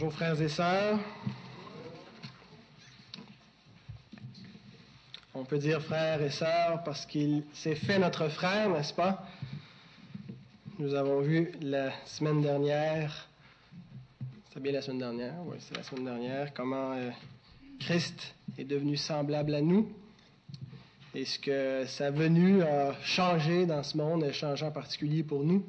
Bonjour frères et sœurs. On peut dire frères et sœurs parce qu'il s'est fait notre frère, n'est-ce pas? Nous avons vu la semaine dernière, c'est bien la semaine dernière, oui, c'est la semaine dernière, comment euh, Christ est devenu semblable à nous et ce que sa venue a changé dans ce monde, a changé en particulier pour nous.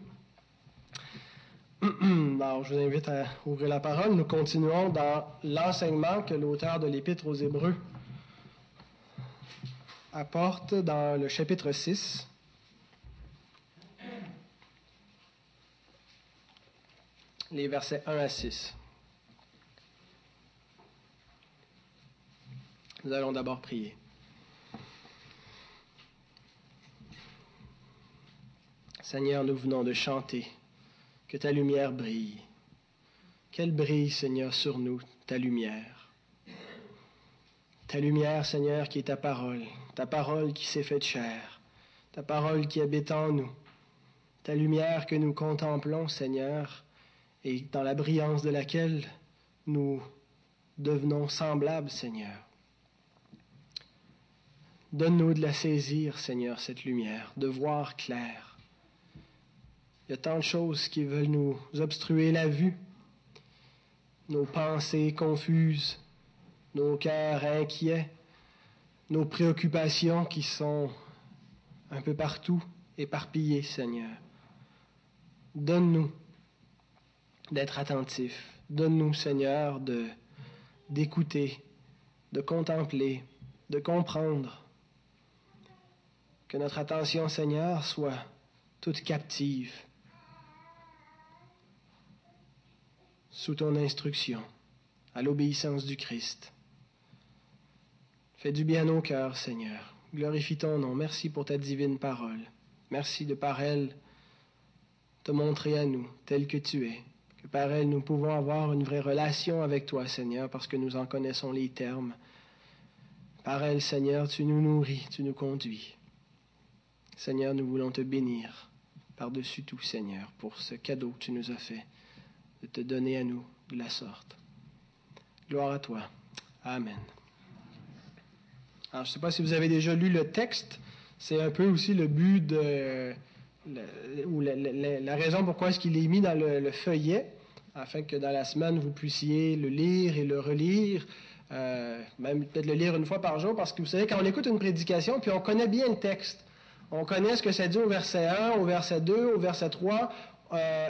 Alors, je vous invite à ouvrir la parole. Nous continuons dans l'enseignement que l'auteur de l'Épître aux Hébreux apporte dans le chapitre 6. Les versets 1 à 6. Nous allons d'abord prier. Seigneur, nous venons de chanter que ta lumière brille. Qu'elle brille, Seigneur, sur nous, ta lumière. Ta lumière, Seigneur, qui est ta parole, ta parole qui s'est faite chair, ta parole qui habite en nous, ta lumière que nous contemplons, Seigneur, et dans la brillance de laquelle nous devenons semblables, Seigneur. Donne-nous de la saisir, Seigneur, cette lumière, de voir clair il y a tant de choses qui veulent nous obstruer la vue, nos pensées confuses, nos cœurs inquiets, nos préoccupations qui sont un peu partout éparpillées, Seigneur. Donne-nous d'être attentifs. Donne-nous, Seigneur, de d'écouter, de contempler, de comprendre. Que notre attention, Seigneur, soit toute captive sous ton instruction, à l'obéissance du Christ. Fais du bien au cœur, Seigneur. Glorifie ton nom. Merci pour ta divine parole. Merci de par elle te montrer à nous tel que tu es. Que par elle nous pouvons avoir une vraie relation avec toi, Seigneur, parce que nous en connaissons les termes. Par elle, Seigneur, tu nous nourris, tu nous conduis. Seigneur, nous voulons te bénir par-dessus tout, Seigneur, pour ce cadeau que tu nous as fait de te donner à nous de la sorte. Gloire à toi. Amen. Alors, je ne sais pas si vous avez déjà lu le texte. C'est un peu aussi le but de, ou la, raison pourquoi est-ce qu'il est mis dans le, feuillet, afin que dans la semaine, vous puissiez le lire et le relire, euh, même peut-être le lire une fois par jour, parce que vous savez, quand on écoute une prédication, puis on connaît bien le texte, on connaît ce que ça dit au verset 1, au verset 2, au verset 3, euh,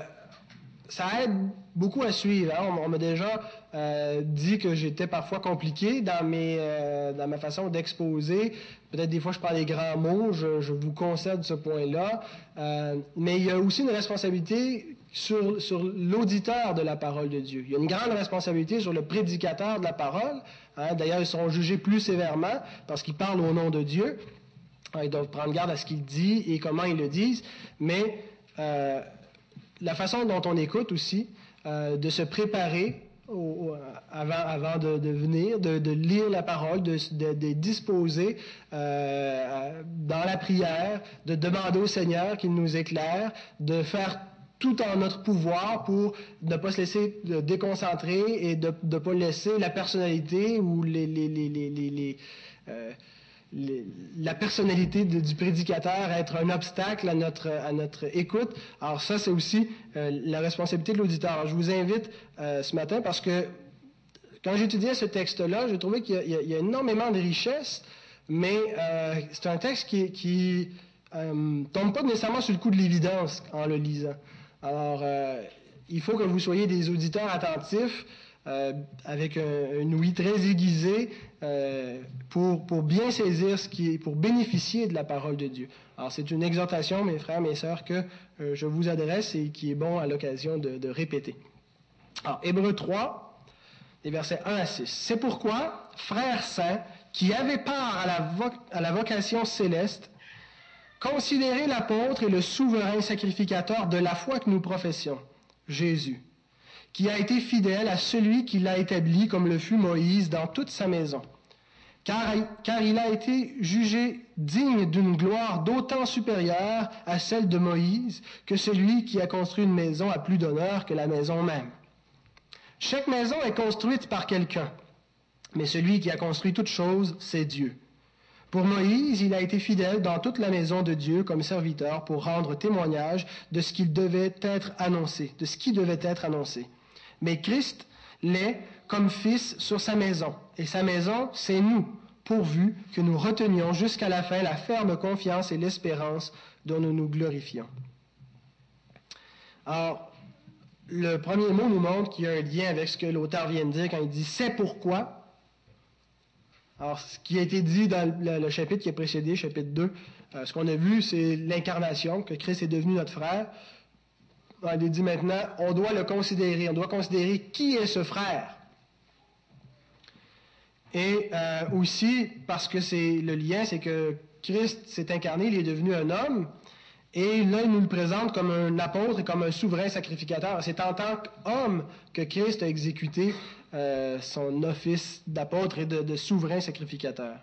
ça aide beaucoup à suivre. Hein. On, m'a déjà euh, dit que j'étais parfois compliqué dans, mes, euh, dans ma façon d'exposer. Peut-être des fois je parle des grands mots, je, vous concède ce point-là. Euh, mais il y a aussi une responsabilité sur, sur l'auditeur de la parole de Dieu. Il y a une grande responsabilité sur le prédicateur de la parole. Hein. D'ailleurs, ils sont jugés plus sévèrement parce qu'ils parlent au nom de Dieu. Ils doivent prendre garde à ce qu'ils disent et comment ils le disent. Mais la façon dont on écoute aussi, euh, de se préparer avant, de, venir, de, lire la parole, de, disposer euh, dans la prière, de demander au Seigneur qu'il nous éclaire, de faire tout en notre pouvoir pour ne pas se laisser déconcentrer et de ne pas laisser la personnalité ou les, euh, la personnalité du prédicateur être un obstacle à notre, à notre écoute. Alors ça, c'est aussi euh, la responsabilité de l'auditeur. je vous invite euh, ce matin parce que quand j'étudiais ce texte-là, j'ai trouvé qu'il y, a énormément de richesses, mais euh, c'est un texte qui, qui tombe pas nécessairement sur le coup de l'évidence en le lisant. Alors, il faut que vous soyez des auditeurs attentifs. Euh, avec une ouïe très aiguisée euh, pour, pour bien saisir ce qui est, pour bénéficier de la parole de Dieu. Alors c'est une exhortation, mes frères, mes sœurs, que euh, je vous adresse et qui est bon à l'occasion de, répéter. Alors, Hébreu 3, les versets 1 à 6. C'est pourquoi, frères saints, qui avez part à la, à la vocation céleste, considérez l'apôtre et le souverain sacrificateur de la foi que nous professions, Jésus qui a été fidèle à celui qui l'a établi comme le fut Moïse dans toute sa maison. Car, il a été jugé digne d'une gloire d'autant supérieure à celle de Moïse que celui qui a construit une maison a plus d'honneur que la maison même. Chaque maison est construite par quelqu'un, mais celui qui a construit toute chose, c'est Dieu. Pour Moïse, il a été fidèle dans toute la maison de Dieu comme serviteur pour rendre témoignage de ce qu'il devait être annoncé, de ce qui devait être annoncé. Mais Christ l'est comme fils sur sa maison. Et sa maison, c'est nous, pourvu que nous retenions jusqu'à la fin la ferme confiance et l'espérance dont nous nous glorifions. Alors, le premier mot nous montre qu'il y a un lien avec ce que l'auteur vient de dire quand il dit c'est pourquoi alors, ce qui a été dit dans le, chapitre qui a précédé, chapitre 2, euh, ce qu'on a vu, c'est l'incarnation, que Christ est devenu notre frère. Il dit maintenant, on doit le considérer, on doit considérer qui est ce frère. Et euh, aussi, parce que c'est le lien, c'est que Christ s'est incarné, il est devenu un homme, et là, il nous le présente comme un apôtre et comme un souverain sacrificateur. C'est en tant qu'homme que Christ a exécuté euh, son office d'apôtre et de, souverain sacrificateur.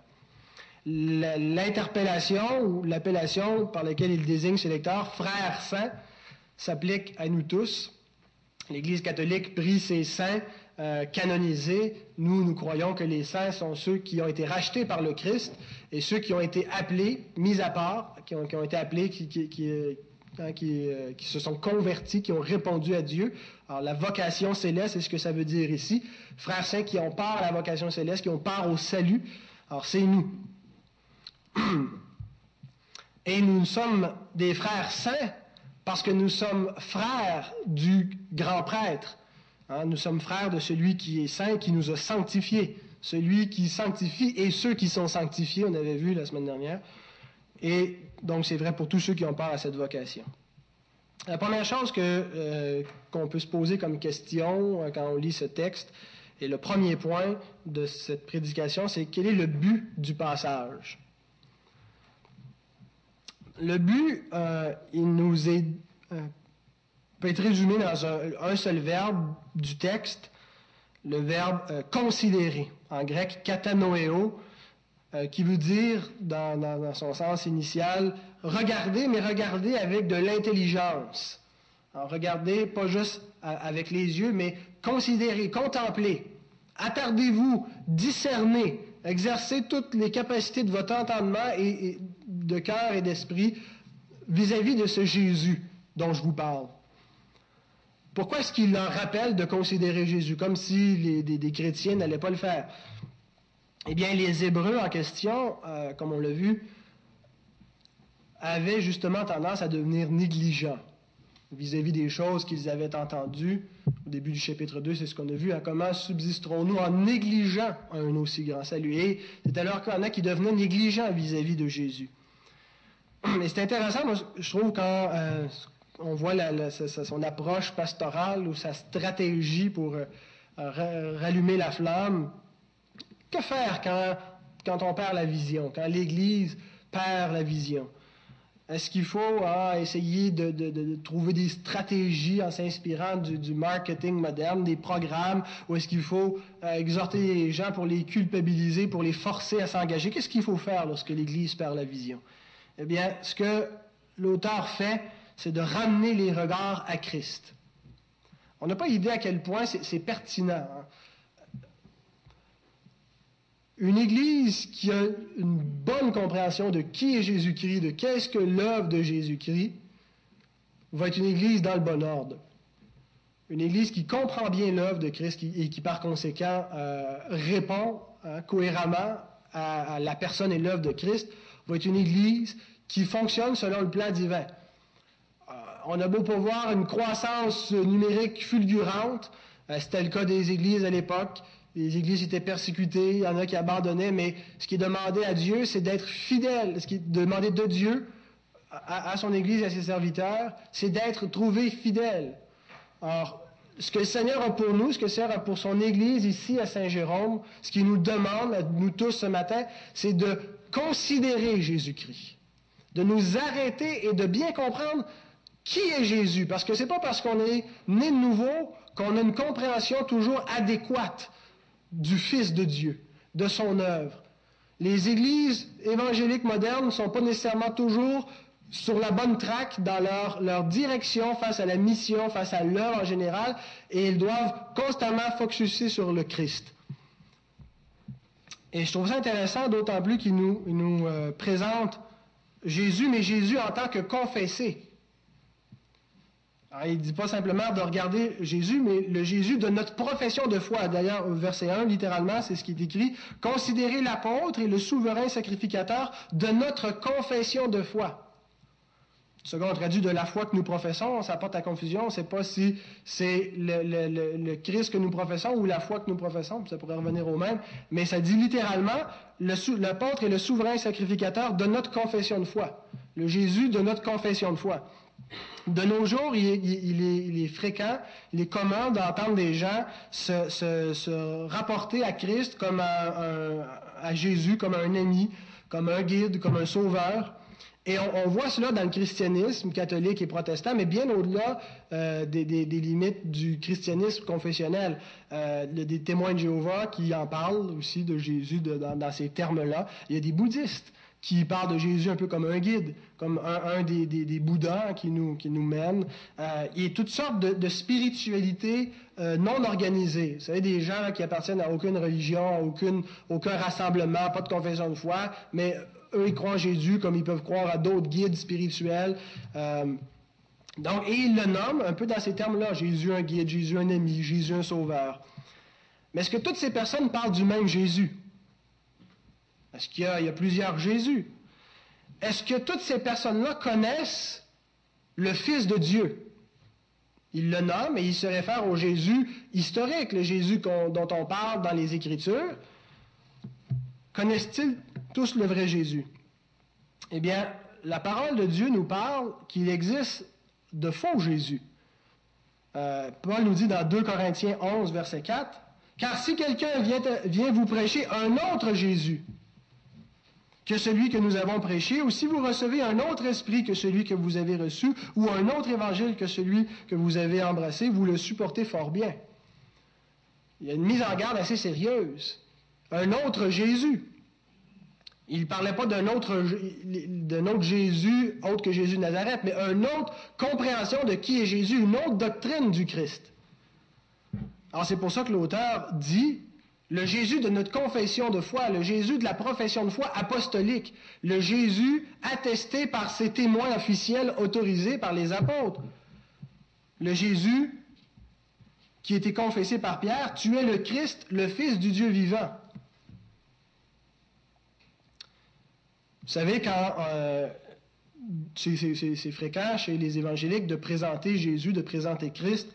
L'interpellation ou l'appellation par laquelle il désigne ses lecteurs, frères saints, s'applique à nous tous. L'Église catholique prie ses saints euh, canonisés. Nous, nous croyons que les saints sont ceux qui ont été rachetés par le Christ et ceux qui ont été appelés, mis à part, qui ont, été appelés, qui, qui, Hein, euh, qui, se sont convertis, qui ont répondu à Dieu. Alors, la vocation céleste, c'est ce que ça veut dire ici. Frères saints qui ont part à la vocation céleste, qui ont part au salut. Alors, c'est nous. Et nous sommes des frères saints parce que nous sommes frères du grand prêtre. Hein, nous sommes frères de celui qui est saint, qui nous a sanctifiés. Celui qui sanctifie et ceux qui sont sanctifiés, on avait vu la semaine dernière. Et donc, c'est vrai pour tous ceux qui ont part à cette vocation. La première chose euh, qu'on peut se poser comme question euh, quand on lit ce texte, et le premier point de cette prédication, c'est quel est le but du passage? Le but, euh, il nous est, peut être résumé dans un, seul verbe du texte, le verbe considérer, en grec katanoeo, euh, qui veut dire, dans, son sens initial, regarder, mais regarder avec de l'intelligence. Regardez pas juste avec les yeux, mais considérer, contempler. Attardez-vous, discernez, exercez toutes les capacités de votre entendement et, de cœur et d'esprit vis-à-vis de ce Jésus dont je vous parle. Pourquoi est-ce qu'il leur rappelle de considérer Jésus, comme si les, des chrétiens n'allaient pas le faire? Eh bien, les Hébreux en question, euh, comme on l'a vu, avaient justement tendance à devenir négligents vis-à-vis des choses qu'ils avaient entendues. Au début du chapitre 2, c'est ce qu'on a vu. Hein, comment subsisterons-nous en négligeant un aussi grand salut? Et c'est alors qu'il y en a qui devenaient négligents vis-à-vis de Jésus. C'est intéressant, moi, je trouve, quand euh, on voit son approche pastorale ou sa stratégie pour euh, rallumer la flamme, que faire quand, quand on perd la vision, quand l'Église perd la vision? Est-ce qu'il faut ah, essayer de, trouver des stratégies en s'inspirant du, marketing moderne, des programmes, ou est-ce qu'il faut euh, exhorter les gens pour les culpabiliser, pour les forcer à s'engager? Qu'est-ce qu'il faut faire lorsque l'Église perd la vision? Eh bien, ce que l'auteur fait, c'est de ramener les regards à Christ. On n'a pas idée à quel point c'est pertinent. Hein. Une Église qui a une bonne compréhension de qui est Jésus-Christ, de qu'est-ce que l'œuvre de Jésus-Christ, va être une Église dans le bon ordre. Une Église qui comprend bien l'œuvre de Christ et qui, par conséquent, euh, répond hein, cohéremment à, la personne et l'œuvre de Christ, va être une Église qui fonctionne selon le plan divin. Euh, on a beau pouvoir une croissance numérique fulgurante, euh, c'était le cas des églises à l'époque, les églises étaient persécutées, il y en a qui abandonnaient, mais ce qui est demandé à Dieu, c'est d'être fidèle. Ce qui est demandé de Dieu à, son Église et à ses serviteurs, c'est d'être trouvé fidèle. Alors, ce que le Seigneur a pour nous, ce que le Seigneur a pour son Église ici à Saint-Jérôme, ce qu'il nous demande, nous tous ce matin, c'est de considérer Jésus-Christ, de nous arrêter et de bien comprendre qui est Jésus. Parce que ce n'est pas parce qu'on est né de nouveau qu'on a une compréhension toujours adéquate du Fils de Dieu, de son œuvre. Les églises évangéliques modernes ne sont pas nécessairement toujours sur la bonne traque dans leur, direction face à la mission, face à l'œuvre en général, et ils doivent constamment focuser sur le Christ. Et je trouve ça intéressant, d'autant plus qu'il nous, euh, présente Jésus, mais Jésus en tant que confessé. il ne dit pas simplement de regarder Jésus, mais le Jésus de notre profession de foi. D'ailleurs, au verset 1, littéralement, c'est ce qui est écrit. Considérez l'apôtre et le souverain sacrificateur de notre confession de foi. Second traduit de la foi que nous professons, ça apporte à confusion. On ne sait pas si c'est le, Christ que nous professons ou la foi que nous professons, ça pourrait revenir au même. Mais ça dit littéralement l'apôtre est le souverain sacrificateur de notre confession de foi. Le Jésus de notre confession de foi. De nos jours, il est, fréquent, il est commun d'entendre des gens se, rapporter à Christ comme à Jésus, comme un ami, comme un guide, comme un sauveur. Et on, voit cela dans le christianisme catholique et protestant, mais bien au-delà euh, des, limites du christianisme confessionnel. Euh, a des témoins de Jéhovah qui en parlent aussi de Jésus dans, ces termes-là. Il y a des bouddhistes qui parlent de Jésus un peu comme un guide, comme un, des, bouddhas qui nous, qui nous mène. Euh, il y a toutes sortes de, spiritualités non organisées. Vous savez, des gens qui appartiennent à aucune religion, à aucune, aucun rassemblement, pas de confession de foi, mais eux, ils croient en Jésus comme ils peuvent croire à d'autres guides spirituels. Euh, donc, et ils le nomment un peu dans ces termes-là. Jésus un guide, Jésus un ami, Jésus un sauveur. Mais est-ce que toutes ces personnes parlent du même Jésus? Est-ce qu'il y, a plusieurs Jésus? Est-ce que toutes ces personnes-là connaissent le Fils de Dieu? Ils le nomment et ils se réfèrent au Jésus historique, le Jésus dont on parle dans les Écritures. Connaissent-ils tous le vrai Jésus? Eh bien, la parole de Dieu nous parle qu'il existe de faux Jésus. Euh, Paul nous dit dans 2 Corinthiens 11, verset 4, Car si quelqu'un vient, vient vous prêcher un autre Jésus que celui que nous avons prêché, ou si vous recevez un autre esprit que celui que vous avez reçu, ou un autre évangile que celui que vous avez embrassé, vous le supportez fort bien. Il y a une mise en garde assez sérieuse. Un autre Jésus. Il ne parlait pas d'un autre, Jésus, autre que Jésus de Nazareth, mais une autre compréhension de qui est Jésus, une autre doctrine du Christ. Alors c'est pour ça que l'auteur dit le Jésus de notre confession de foi, le Jésus de la profession de foi apostolique, le Jésus attesté par ses témoins officiels autorisés par les apôtres, le Jésus qui était confessé par Pierre, tu es le Christ, le Fils du Dieu vivant. Vous savez, quand euh, c'est fréquent chez les évangéliques de présenter Jésus, de présenter Christ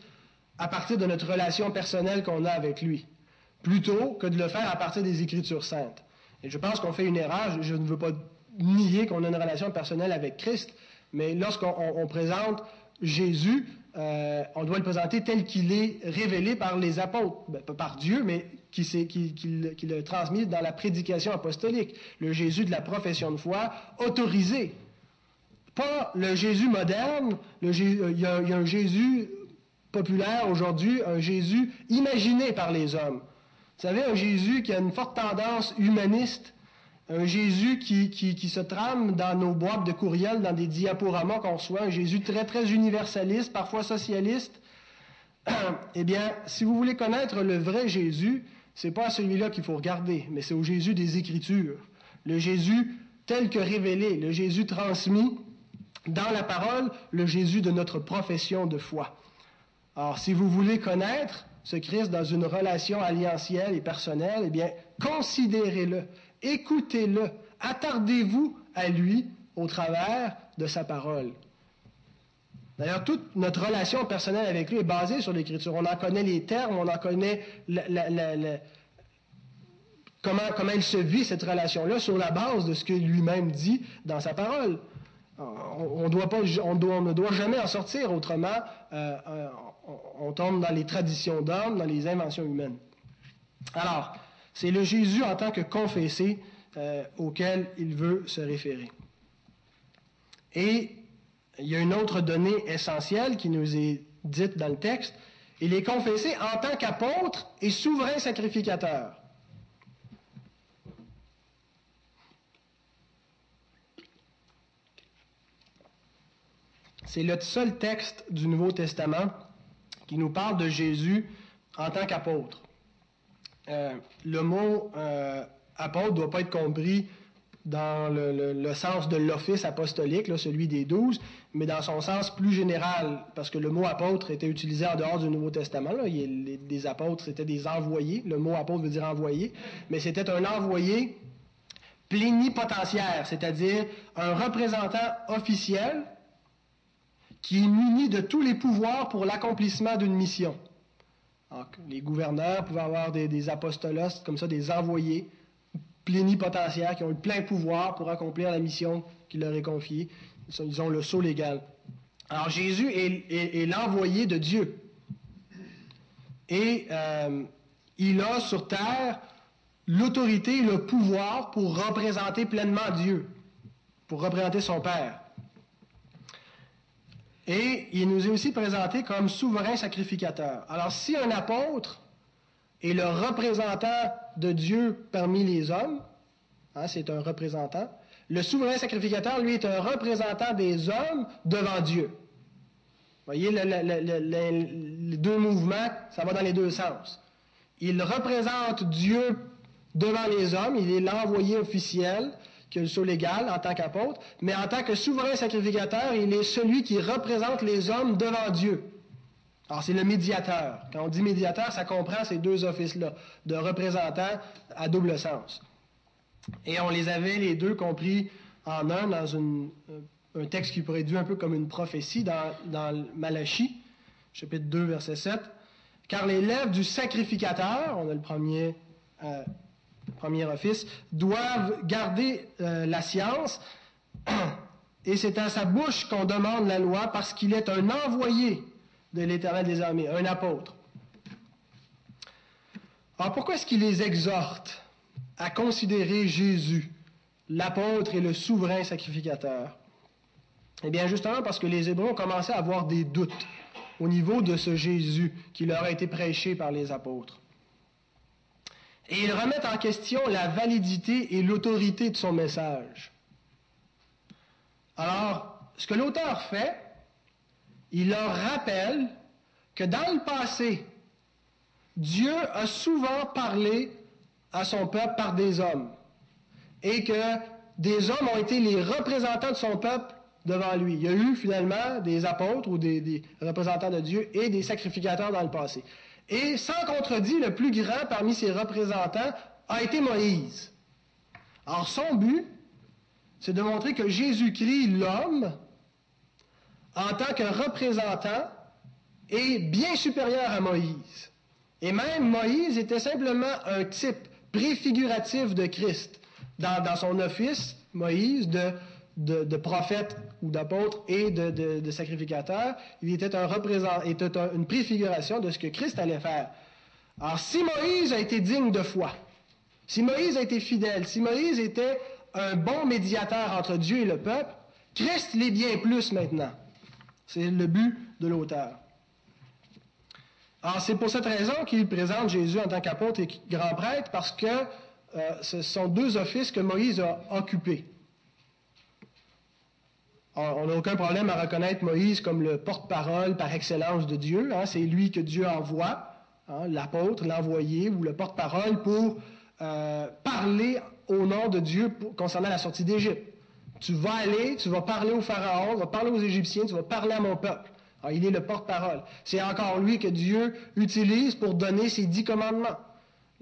à partir de notre relation personnelle qu'on a avec lui, plutôt que de le faire à partir des Écritures saintes. Et je pense qu'on fait une erreur. Je ne veux pas nier qu'on a une relation personnelle avec Christ, mais lorsqu'on présente Jésus, euh, on doit le présenter tel qu'il est révélé par les apôtres, ben, pas par Dieu, mais qui, qui, qui, le transmis dans la prédication apostolique, le Jésus de la profession de foi autorisé. Pas le Jésus moderne, euh, il, y a, un Jésus populaire aujourd'hui, un Jésus imaginé par les hommes. Vous savez, un Jésus qui a une forte tendance humaniste, un Jésus qui, qui, se trame dans nos boîtes de courriel, dans des diaporamas qu'on reçoit, un Jésus très, très universaliste, parfois socialiste. eh bien, si vous voulez connaître le vrai Jésus, c'est pas celui-là qu'il faut regarder, mais c'est au Jésus des Écritures. Le Jésus tel que révélé, le Jésus transmis dans la parole, le Jésus de notre profession de foi. Alors, si vous voulez connaître ce Christ dans une relation alliantielle et personnelle, eh bien, considérez-le, écoutez-le, attardez-vous à lui au travers de sa parole. D'ailleurs, toute notre relation personnelle avec lui est basée sur l'Écriture. On en connaît les termes, on en connaît comment, comment il se vit cette relation-là sur la base de ce que lui-même dit dans sa parole. On, doit pas, on, ne doit jamais en sortir, autrement, euh, euh, on, tombe dans les traditions d'hommes, dans les inventions humaines. Alors, c'est le Jésus en tant que confessé euh, auquel il veut se référer. Et il y a une autre donnée essentielle qui nous est dite dans le texte. Il est confessé en tant qu'apôtre et souverain sacrificateur. c'est le seul texte du Nouveau Testament qui nous parle de Jésus en tant qu'apôtre. Euh, le mot euh, apôtre ne doit pas être compris dans le, sens de l'office apostolique, celui des douze, mais dans son sens plus général, parce que le mot apôtre était utilisé en dehors du Nouveau Testament. Des apôtres, c'était des envoyés. Le mot apôtre veut dire envoyé, mais c'était un envoyé plénipotentiaire, c'est-à-dire un représentant officiel qui est muni de tous les pouvoirs pour l'accomplissement d'une mission. les gouverneurs pouvaient avoir des, des apostolos, comme ça, des envoyés plénipotentiaires qui ont eu plein pouvoir pour accomplir la mission qui leur est confiée. Ils ont le sceau légal. Alors Jésus est, l'envoyé de Dieu. Et euh, il a sur terre l'autorité et le pouvoir pour représenter pleinement Dieu, pour représenter son Père. Et il nous est aussi présenté comme souverain sacrificateur. Alors si un apôtre est le représentant de Dieu parmi les hommes, hein, c'est un représentant, le souverain sacrificateur, lui, est un représentant des hommes devant Dieu. Vous voyez, les deux mouvements, ça va dans les deux sens. Il représente Dieu devant les hommes, il est l'envoyé officiel, qui a le sceau légal en tant qu'apôtre, mais en tant que souverain sacrificateur, il est celui qui représente les hommes devant Dieu. Alors, c'est le médiateur. Quand on dit médiateur, ça comprend ces deux offices-là, de représentant à double sens. Et on les avait les deux compris en un dans euh, un texte qui pourrait être vu un peu comme une prophétie dans, dans Malachie, chapitre 2, verset 7. Car les lèvres du sacrificateur, on a le premier, euh, premier office, doivent garder euh, la science, et c'est à sa bouche qu'on demande la loi parce qu'il est un envoyé de l'Éternel des armées, un apôtre. Alors pourquoi est-ce qu'il les exhorte? À considérer Jésus, l'apôtre et le souverain sacrificateur? Eh bien justement parce que les Hébreux ont commencé à avoir des doutes au niveau de ce Jésus qui leur a été prêché par les apôtres. Et ils remettent en question la validité et l'autorité de son message. Alors, ce que l'auteur fait, il leur rappelle que dans le passé, Dieu a souvent parlé à son peuple par des hommes et que des hommes ont été les représentants de son peuple devant lui. Il y a eu finalement des apôtres ou des, représentants de Dieu et des sacrificateurs dans le passé. Et sans contredit, le plus grand parmi ces représentants a été Moïse. Alors son but, c'est de montrer que Jésus-Christ, l'homme, en tant que représentant, est bien supérieur à Moïse. Et même Moïse était simplement un type préfiguratif de Christ. Dans, son office, Moïse, de, prophète ou d'apôtre et de, sacrificateur, il était une préfiguration de ce que Christ allait faire. Alors, si Moïse a été digne de foi, si Moïse a été fidèle, si Moïse était un bon médiateur entre Dieu et le peuple, Christ l'est bien plus maintenant. C'est le but de l'auteur. Alors, c'est pour cette raison qu'il présente Jésus en tant qu'apôtre et grand prêtre, parce que euh, ce sont deux offices que Moïse a occupés. On n'a aucun problème à reconnaître Moïse comme le porte-parole par excellence de Dieu. Hein. c'est lui que Dieu envoie, hein, l'apôtre, l'envoyé ou le porte-parole pour euh, parler au nom de Dieu concernant la sortie d'Égypte. Tu vas aller, tu vas parler au Pharaon, tu vas parler aux Égyptiens, tu vas parler à mon peuple. Alors, il est le porte-parole. C'est encore lui que Dieu utilise pour donner ses dix commandements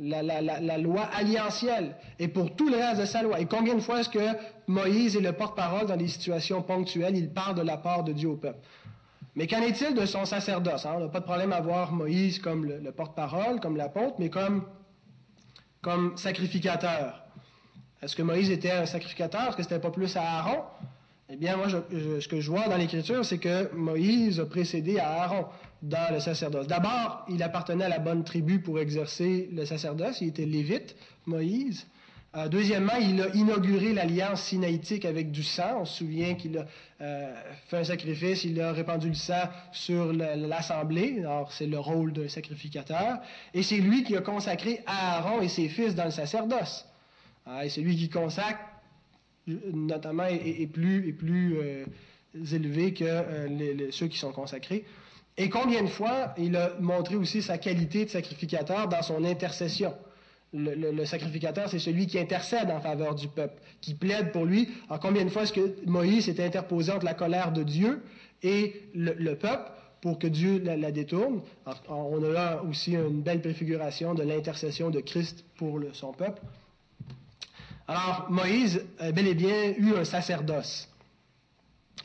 la, loi alliantielle et pour tout le reste de sa loi. Et combien de fois est-ce que Moïse est le porte-parole dans des situations ponctuelles, il parle de la part de Dieu au peuple. Mais qu'en est-il de son sacerdoce? Hein? On n'a pas de problème à voir Moïse comme le, porte-parole, comme l'apôtre, mais comme, comme sacrificateur. Est-ce que Moïse était un sacrificateur? Est-ce que c'était pas plus à Aaron? Eh bien, moi, ce que je vois dans l'Écriture, c'est que Moïse a précédé à Aaron dans le sacerdoce. D'abord, il appartenait à la bonne tribu pour exercer le sacerdoce. Il était lévite, Moïse. Euh, deuxièmement, il a inauguré l'alliance sinaïtique avec du sang. On se souvient qu'il a euh, fait un sacrifice, il a répandu le sang sur l'assemblée. Alors, c'est le rôle d'un sacrificateur. Et c'est lui qui a consacré Aaron et ses fils dans le sacerdoce. Ah, et c'est lui qui consacre notamment, est, plus, plus euh, élevés que euh, ceux qui sont consacrés. Et combien de fois il a montré aussi sa qualité de sacrificateur dans son intercession? Le, sacrificateur, c'est celui qui intercède en faveur du peuple, qui plaide pour lui. Alors combien de fois est-ce que Moïse s'est interposé entre la colère de Dieu et le, peuple pour que Dieu la, détourne? on a là aussi une belle préfiguration de l'intercession de Christ pour son peuple. Alors Moïse a bel et bien eu un sacerdoce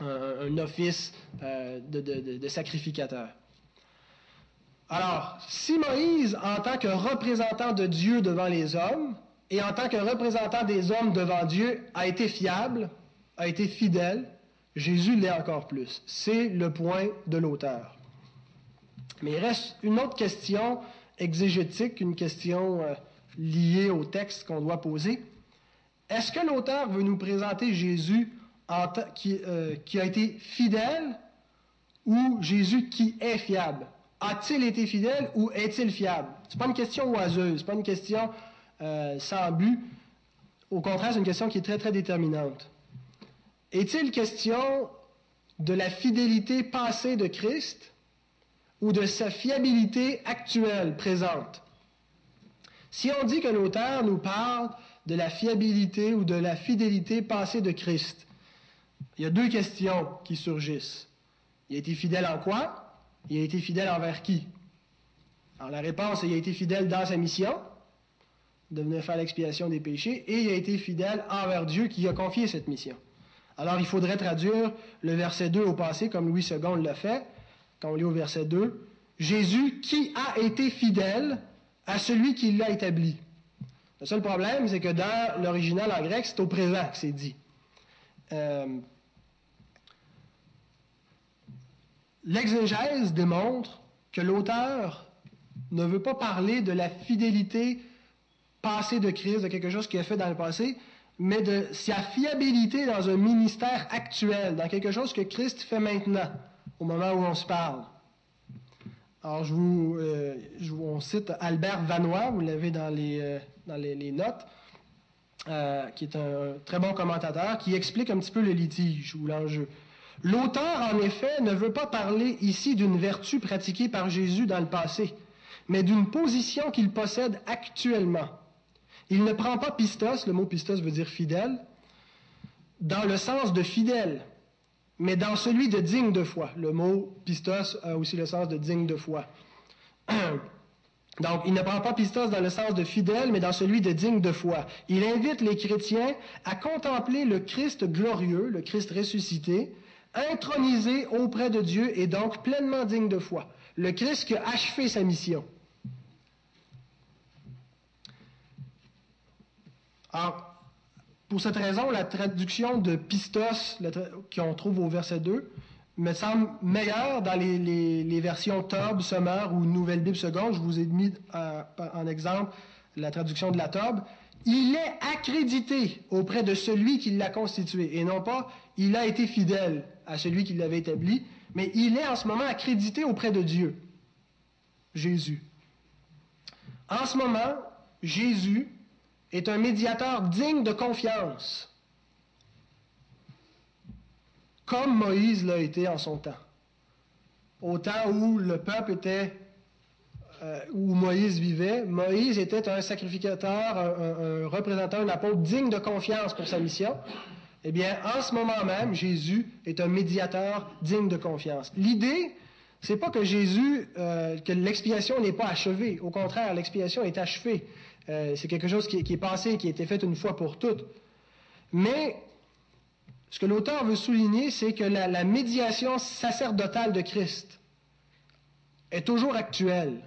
un, office euh, de, sacrificateur. Alors, si Moïse, en tant que représentant de Dieu devant les hommes, et en tant que représentant des hommes devant Dieu, a été fiable, a été fidèle, Jésus l'est encore plus. C'est le point de l'auteur. Mais il reste une autre question exégétique, une question euh, liée au texte qu'on doit poser. Est-ce que l'auteur veut nous présenter Jésus euh, qui, a été fidèle ou Jésus qui est fiable? A-t-il été fidèle ou est-il fiable? Ce n'est pas une question oiseuse, ce n'est pas une question euh, sans but. Au contraire, c'est une question qui est très, très déterminante. Est-il question de la fidélité passée de Christ ou de sa fiabilité actuelle, présente? Si on dit que l'auteur nous parle de la fiabilité ou de la fidélité passée de Christ, il y a deux questions qui surgissent. Il a été fidèle en quoi? Il a été fidèle envers qui? Alors la réponse est il a été fidèle dans sa mission, de venir faire l'expiation des péchés, et il a été fidèle envers Dieu qui a confié cette mission. Alors il faudrait traduire le verset 2 au passé, comme Louis II l'a fait, quand on lit au verset 2. Jésus qui a été fidèle à celui qui l'a établi. Le seul problème, c'est que dans l'original en grec, c'est au présent que c'est dit. Euh, L'exégèse démontre que l'auteur ne veut pas parler de la fidélité passée de Christ, de quelque chose qu'il a fait dans le passé, mais de sa fiabilité dans un ministère actuel, dans quelque chose que Christ fait maintenant, au moment où on se parle. Alors, je vous, euh, on cite Albert Vanois, vous l'avez dans les, euh, dans les, notes, euh, qui est un très bon commentateur, qui explique un petit peu le litige ou l'enjeu. L'auteur, en effet, ne veut pas parler ici d'une vertu pratiquée par Jésus dans le passé, mais d'une position qu'il possède actuellement. Il ne prend pas pistos, le mot pistos veut dire fidèle, dans le sens de fidèle, mais dans celui de digne de foi. Le mot pistos a aussi le sens de digne de foi. Donc, il ne prend pas pistos dans le sens de fidèle, mais dans celui de digne de foi. Il invite les chrétiens à contempler le Christ glorieux, le Christ ressuscité, intronisé auprès de Dieu et donc pleinement digne de foi. Le Christ qui a achevé sa mission. Alors, pour cette raison, la traduction de pistos qu'on trouve au verset 2 me semble meilleure dans les, versions Tob, Summer ou Nouvelle Bible seconde. Je vous ai mis euh, en exemple la traduction de la Tob. Il est accrédité auprès de celui qui l'a constitué et non pas il a été fidèle à celui qui l'avait établi, mais il est en ce moment accrédité auprès de Dieu, Jésus. En ce moment, Jésus est un médiateur digne de confiance, comme Moïse l'a été en son temps. Au temps où le peuple était, euh, où Moïse vivait, Moïse était un sacrificateur, un représentant, un apôtre digne de confiance pour sa mission. Eh bien, en ce moment même, Jésus est un médiateur digne de confiance. L'idée, c'est pas que Jésus, euh, que l'expiation n'est pas achevée. Au contraire, l'expiation est achevée. Euh, c'est quelque chose qui, est passé, qui a été fait une fois pour toutes. Mais ce que l'auteur veut souligner, c'est que la médiation sacerdotale de Christ est toujours actuelle.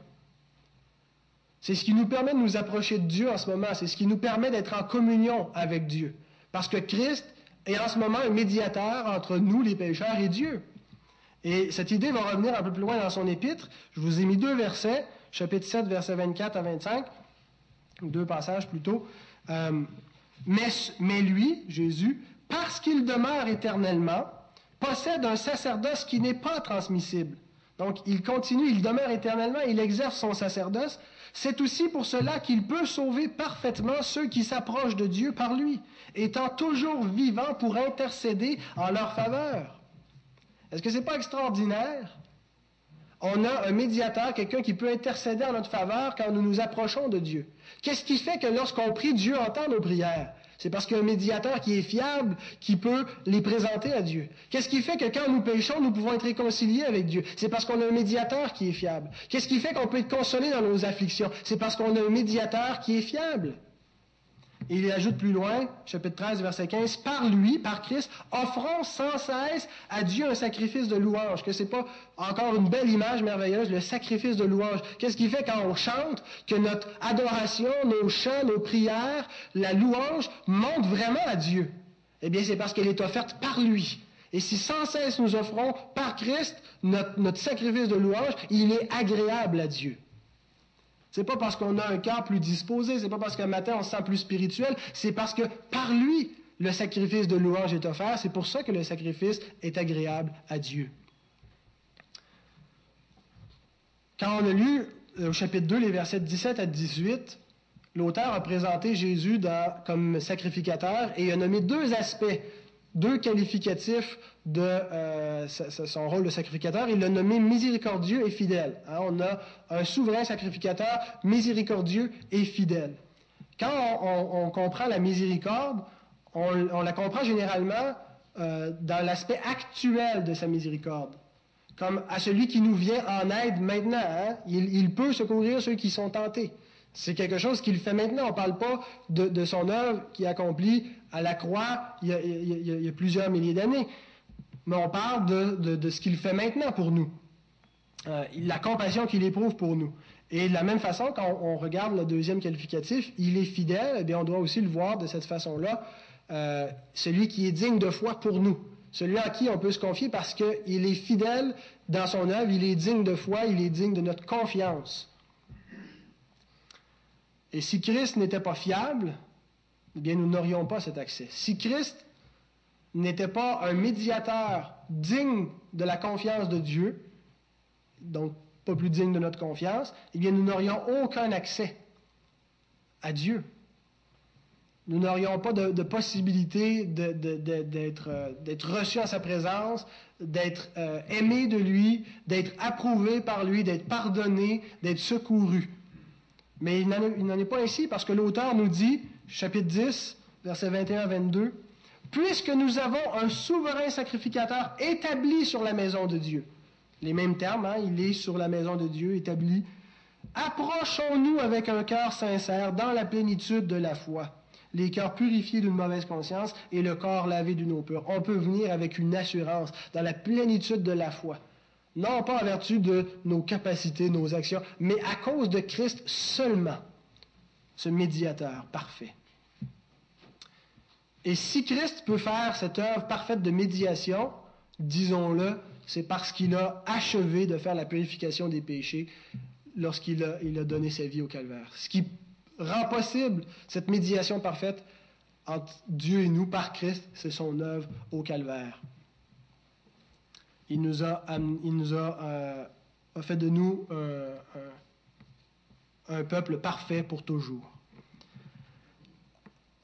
C'est ce qui nous permet de nous approcher de Dieu en ce moment. C'est ce qui nous permet d'être en communion avec Dieu. Parce que Christ est en ce moment un médiateur entre nous, les pécheurs, et Dieu. Et cette idée va revenir un peu plus loin dans son épître. Je vous ai mis deux versets, chapitre 7, versets 24 à 25, deux passages plutôt. Euh, mais, mais lui, Jésus, parce qu'il demeure éternellement, possède un sacerdoce qui n'est pas transmissible. Donc, il continue, il demeure éternellement, il exerce son sacerdoce. C'est aussi pour cela qu'il peut sauver parfaitement ceux qui s'approchent de Dieu par lui étant toujours vivant pour intercéder en leur faveur. Est-ce que ce n'est pas extraordinaire? On a un médiateur, quelqu'un qui peut intercéder en notre faveur quand nous nous approchons de Dieu. Qu'est-ce qui fait que lorsqu'on prie, Dieu entend nos prières? C'est parce qu'il y a un médiateur qui est fiable, qui peut les présenter à Dieu. Qu'est-ce qui fait que quand nous péchons, nous pouvons être réconciliés avec Dieu? C'est parce qu'on a un médiateur qui est fiable. Qu'est-ce qui fait qu'on peut être consolé dans nos afflictions? C'est parce qu'on a un médiateur qui est fiable. Et il ajoute plus loin, chapitre 13, verset 15, par lui, par Christ, offrons sans cesse à Dieu un sacrifice de louange. Que c'est pas encore une belle image merveilleuse, le sacrifice de louange. Qu'est-ce qui fait quand on chante que notre adoration, nos chants, nos prières, la louange monte vraiment à Dieu? Eh bien, c'est parce qu'elle est offerte par lui. Et si sans cesse nous offrons par Christ notre, notre sacrifice de louange, il est agréable à Dieu. C'est pas parce qu'on a un cœur plus disposé, c'est pas parce qu'un matin on se sent plus spirituel, c'est parce que par lui, le sacrifice de louange est offert. C'est pour ça que le sacrifice est agréable à Dieu. Quand on a lu euh, au chapitre 2 les versets 17 à 18, l'auteur a présenté Jésus comme sacrificateur et il a nommé deux aspects deux qualificatifs de euh, son rôle de sacrificateur. Il l'a nommé miséricordieux et fidèle. Hein, on a un souverain sacrificateur miséricordieux et fidèle. Quand on, comprend la miséricorde, on, la comprend généralement euh, dans l'aspect actuel de sa miséricorde. Comme à celui qui nous vient en aide maintenant. Hein. il, il peut secourir ceux qui sont tentés. C'est quelque chose qu'il fait maintenant. On ne parle pas de, son œuvre qui accomplit à la croix il y a, plusieurs milliers d'années. Mais on parle de, ce qu'il fait maintenant pour nous. Euh, la compassion qu'il éprouve pour nous. Et de la même façon, quand on regarde le deuxième qualificatif, il est fidèle, eh bien, on doit aussi le voir de cette façon-là, euh, celui qui est digne de foi pour nous. Celui à qui on peut se confier parce qu'il est fidèle dans son œuvre, il est digne de foi, il est digne de notre confiance. Et si Christ n'était pas fiable, eh bien, nous n'aurions pas cet accès. Si Christ n'était pas un médiateur digne de la confiance de Dieu, donc pas plus digne de notre confiance, eh bien, nous n'aurions aucun accès à Dieu. Nous n'aurions pas de, possibilité euh, d'être reçus en sa présence, d'être euh, aimés de lui, d'être approuvés par lui, d'être pardonnés, d'être secourus. Mais il n'en est pas ainsi parce que l'auteur nous dit, chapitre 10, versets 21 à 22, Puisque nous avons un souverain sacrificateur établi sur la maison de Dieu. Les mêmes termes, hein, il est sur la maison de Dieu, établi. Approchons-nous avec un cœur sincère dans la plénitude de la foi, les cœurs purifiés d'une mauvaise conscience et le corps lavé d'une eau pure. On peut venir avec une assurance dans la plénitude de la foi non pas en vertu de nos capacités, nos actions, mais à cause de Christ seulement, ce médiateur parfait. Et si Christ peut faire cette œuvre parfaite de médiation, disons-le, c'est parce qu'il a achevé de faire la purification des péchés lorsqu'il a, donné sa vie au calvaire. Ce qui rend possible cette médiation parfaite entre Dieu et nous par Christ, c'est son œuvre au calvaire il nous nous a, euh, fait de nous un peuple parfait pour toujours.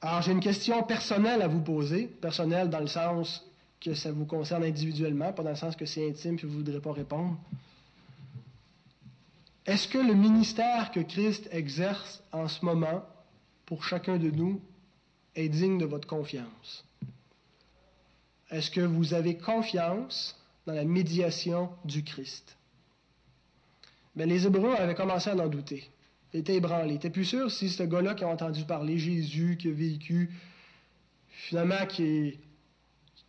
Alors j'ai une question personnelle à vous poser, personnelle dans le sens que ça vous concerne individuellement, pas dans le sens que c'est intime et vous ne voudrez pas répondre. Est-ce que le ministère que Christ exerce en ce moment pour chacun de nous est digne de votre confiance? Est-ce que vous avez confiance dans la médiation du Christ. Mais les Hébreux avaient commencé à en douter. Ils étaient ébranlés. Ils n'étaient plus sûrs si ce gars-là qui a entendu parler, Jésus, qui a vécu, finalement, qui,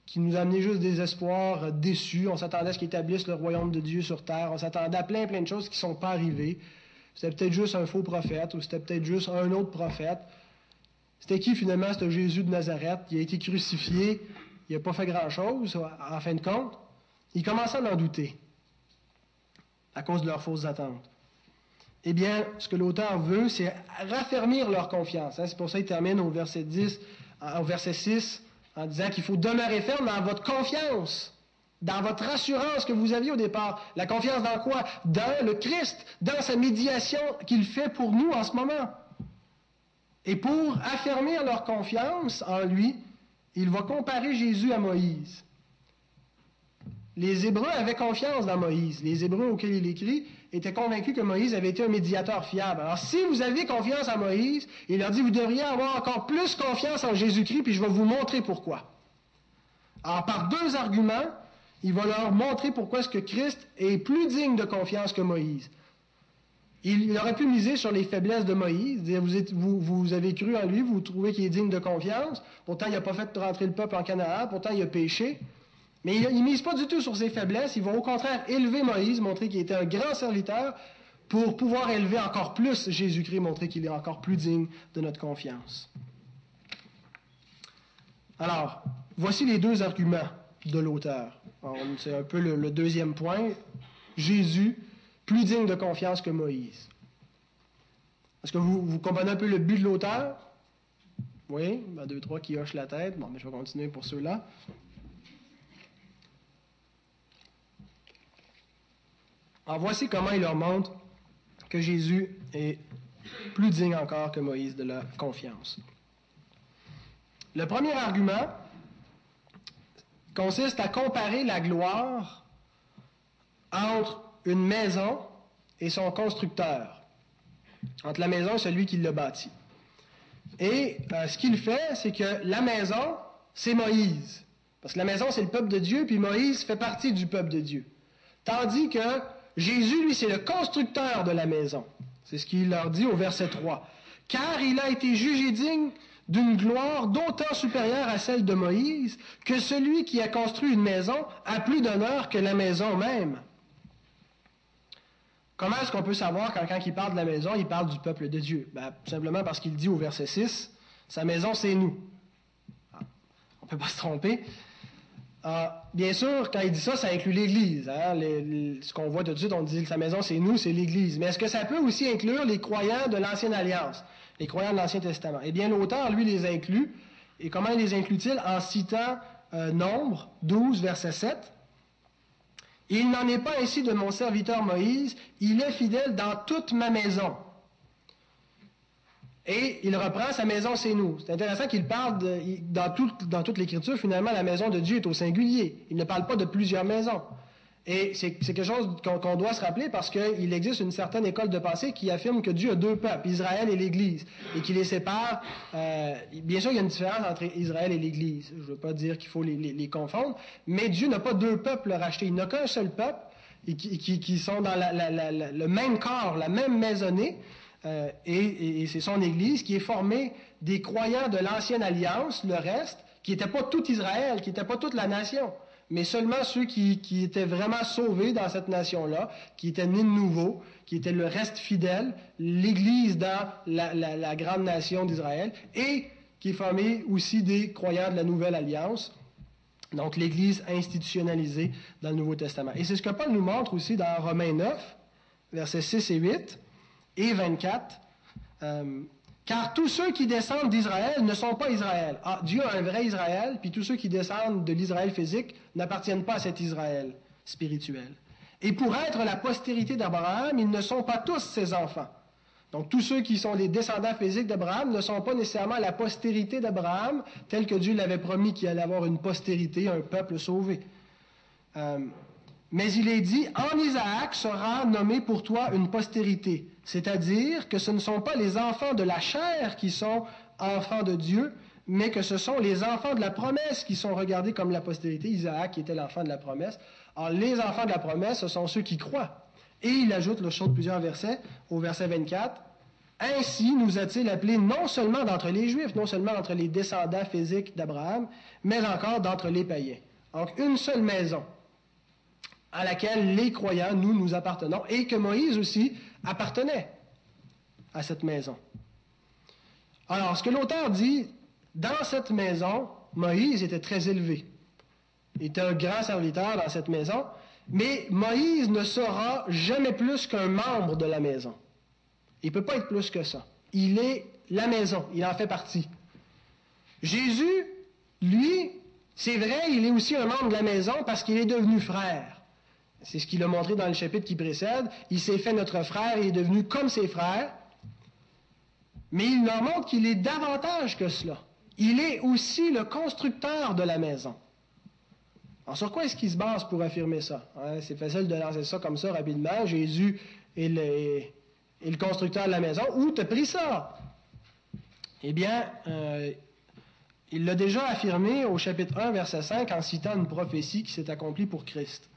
qui nous a amené juste des espoirs déçus. On s'attendait à ce qu'il établisse le royaume de Dieu sur terre. On s'attendait à plein, plein de choses qui ne sont pas arrivées. C'était peut-être juste un faux prophète ou c'était peut-être juste un autre prophète. C'était qui finalement, ce Jésus de Nazareth? Il a été crucifié, il n'a pas fait grand-chose, en fin de compte. Ils commençaient à en douter à cause de leurs fausses attentes. Eh bien, ce que l'auteur veut, c'est raffermir leur confiance. Hein. C'est pour ça qu'il termine au verset 10, au verset 6, en disant qu'il faut demeurer ferme dans votre confiance, dans votre assurance que vous aviez au départ. La confiance dans quoi? Dans le Christ, dans sa médiation qu'il fait pour nous en ce moment. Et pour affermir leur confiance en lui, il va comparer Jésus à Moïse. Les Hébreux avaient confiance dans Moïse. Les Hébreux auxquels il écrit étaient convaincus que Moïse avait été un médiateur fiable. Alors, si vous avez confiance en Moïse, il leur dit, vous devriez avoir encore plus confiance en Jésus-Christ, puis je vais vous montrer pourquoi. Alors, par deux arguments, il va leur montrer pourquoi est-ce que Christ est plus digne de confiance que Moïse. Il, aurait pu miser sur les faiblesses de Moïse, vous, vous, avez cru en lui, vous trouvez qu'il est digne de confiance, pourtant il n'a pas fait rentrer le peuple en Canaan, pourtant il a péché. Mais il ne mise pas du tout sur ses faiblesses, il va au contraire élever Moïse, montrer qu'il était un grand serviteur, pour pouvoir élever encore plus Jésus-Christ, montrer qu'il est encore plus digne de notre confiance. Alors, voici les deux arguments de l'auteur. C'est un peu le, deuxième point. Jésus, plus digne de confiance que Moïse. Est-ce que vous, comprenez un peu le but de l'auteur? Oui, ben deux, trois qui hochent la tête. Bon, mais je vais continuer pour ceux-là. Alors voici comment il leur montre que Jésus est plus digne encore que Moïse de la confiance. Le premier argument, consiste à comparer la gloire entre une maison et son constructeur, entre la maison et celui qui l'a bâti. Et euh, ce qu'il fait, c'est que la maison, c'est Moïse. Parce que la maison, c'est le peuple de Dieu, puis Moïse fait partie du peuple de Dieu. Tandis que Jésus, lui, c'est le constructeur de la maison. C'est ce qu'il leur dit au verset 3. Car il a été jugé digne d'une gloire d'autant supérieure à celle de Moïse que celui qui a construit une maison a plus d'honneur que la maison même. Comment est-ce qu'on peut savoir quand, quand il parle de la maison, il parle du peuple de Dieu? Ben, simplement parce qu'il dit au verset 6, sa maison c'est nous. Ah, on ne peut pas se tromper. Ah, bien sûr, quand il dit ça, ça inclut l'Église. Hein. ce qu'on voit tout de suite, on dit sa maison c'est nous, c'est l'Église. Mais est-ce que ça peut aussi inclure les croyants de l'Ancienne Alliance? les croyants de l'Ancien Testament? Eh bien, l'auteur, lui, les inclut. Et comment il les inclut-il? En citant euh, Nombre 12, verset 7. Il n'en est pas ainsi de mon serviteur Moïse, il est fidèle dans toute ma maison. Et il reprend sa maison, c'est nous. C'est intéressant qu'il parle dans, toute l'Écriture, finalement, la maison de Dieu est au singulier. Il ne parle pas de plusieurs maisons. Et c'est quelque chose qu'on doit se rappeler parce qu'il existe une certaine école de pensée qui affirme que Dieu a deux peuples, Israël et l'Église, et qui les sépare. Euh, bien sûr, il y a une différence entre Israël et l'Église. Je ne veux pas dire qu'il faut les, confondre, mais Dieu n'a pas deux peuples rachetés. Il n'a qu'un seul peuple qui, sont dans le même corps, la même maisonnée. Euh, et, c'est son Église qui est formée des croyants de l'ancienne alliance, le reste, qui n'était pas tout Israël, qui n'était pas toute la nation mais seulement ceux qui, étaient vraiment sauvés dans cette nation-là, qui étaient nés de nouveau, qui étaient le reste fidèle, l'Église dans la, grande nation d'Israël, et qui formait aussi des croyants de la Nouvelle Alliance, donc l'Église institutionnalisée dans le Nouveau Testament. Et c'est ce que Paul nous montre aussi dans Romains 9, versets 6 et 8 et 24. Car tous ceux qui descendent d'Israël ne sont pas Israël. Ah, Dieu a un vrai Israël, puis tous ceux qui descendent de l'Israël physique n'appartiennent pas à cet Israël spirituel. Et pour être la postérité d'Abraham, ils ne sont pas tous ses enfants. Donc tous ceux qui sont les descendants physiques d'Abraham ne sont pas nécessairement la postérité d'Abraham, tel que Dieu l'avait promis qu'il allait avoir une postérité, un peuple sauvé. Euh, mais il est dit, en Isaac sera nommé pour toi une postérité. C'est-à-dire que ce ne sont pas les enfants de la chair qui sont enfants de Dieu, mais que ce sont les enfants de la promesse qui sont regardés comme la postérité. Isaac qui était l'enfant de la promesse. Alors les enfants de la promesse, ce sont ceux qui croient. Et il ajoute le chant de plusieurs versets, au verset 24, Ainsi nous a-t-il appelés non seulement d'entre les Juifs, non seulement d'entre les descendants physiques d'Abraham, mais encore d'entre les païens. Donc une seule maison à laquelle les croyants, nous, nous appartenons, et que Moïse aussi appartenait à cette maison. Alors, ce que l'auteur dit, dans cette maison, Moïse était très élevé. Il était un grand serviteur dans cette maison, mais Moïse ne sera jamais plus qu'un membre de la maison. Il ne peut pas être plus que ça. Il est la maison, il en fait partie. Jésus, lui, c'est vrai, il est aussi un membre de la maison parce qu'il est devenu frère. C'est ce qu'il a montré dans le chapitre qui précède. Il s'est fait notre frère, il est devenu comme ses frères. Mais il leur montre qu'il est davantage que cela. Il est aussi le constructeur de la maison. Alors, sur quoi est-ce qu'il se base pour affirmer ça? Hein? C'est facile de lancer ça comme ça rapidement. Jésus est le, constructeur de la maison. Où t'as pris ça? Eh bien, euh, il l'a déjà affirmé au chapitre 1, verset 5, en citant une prophétie qui s'est accomplie pour Christ.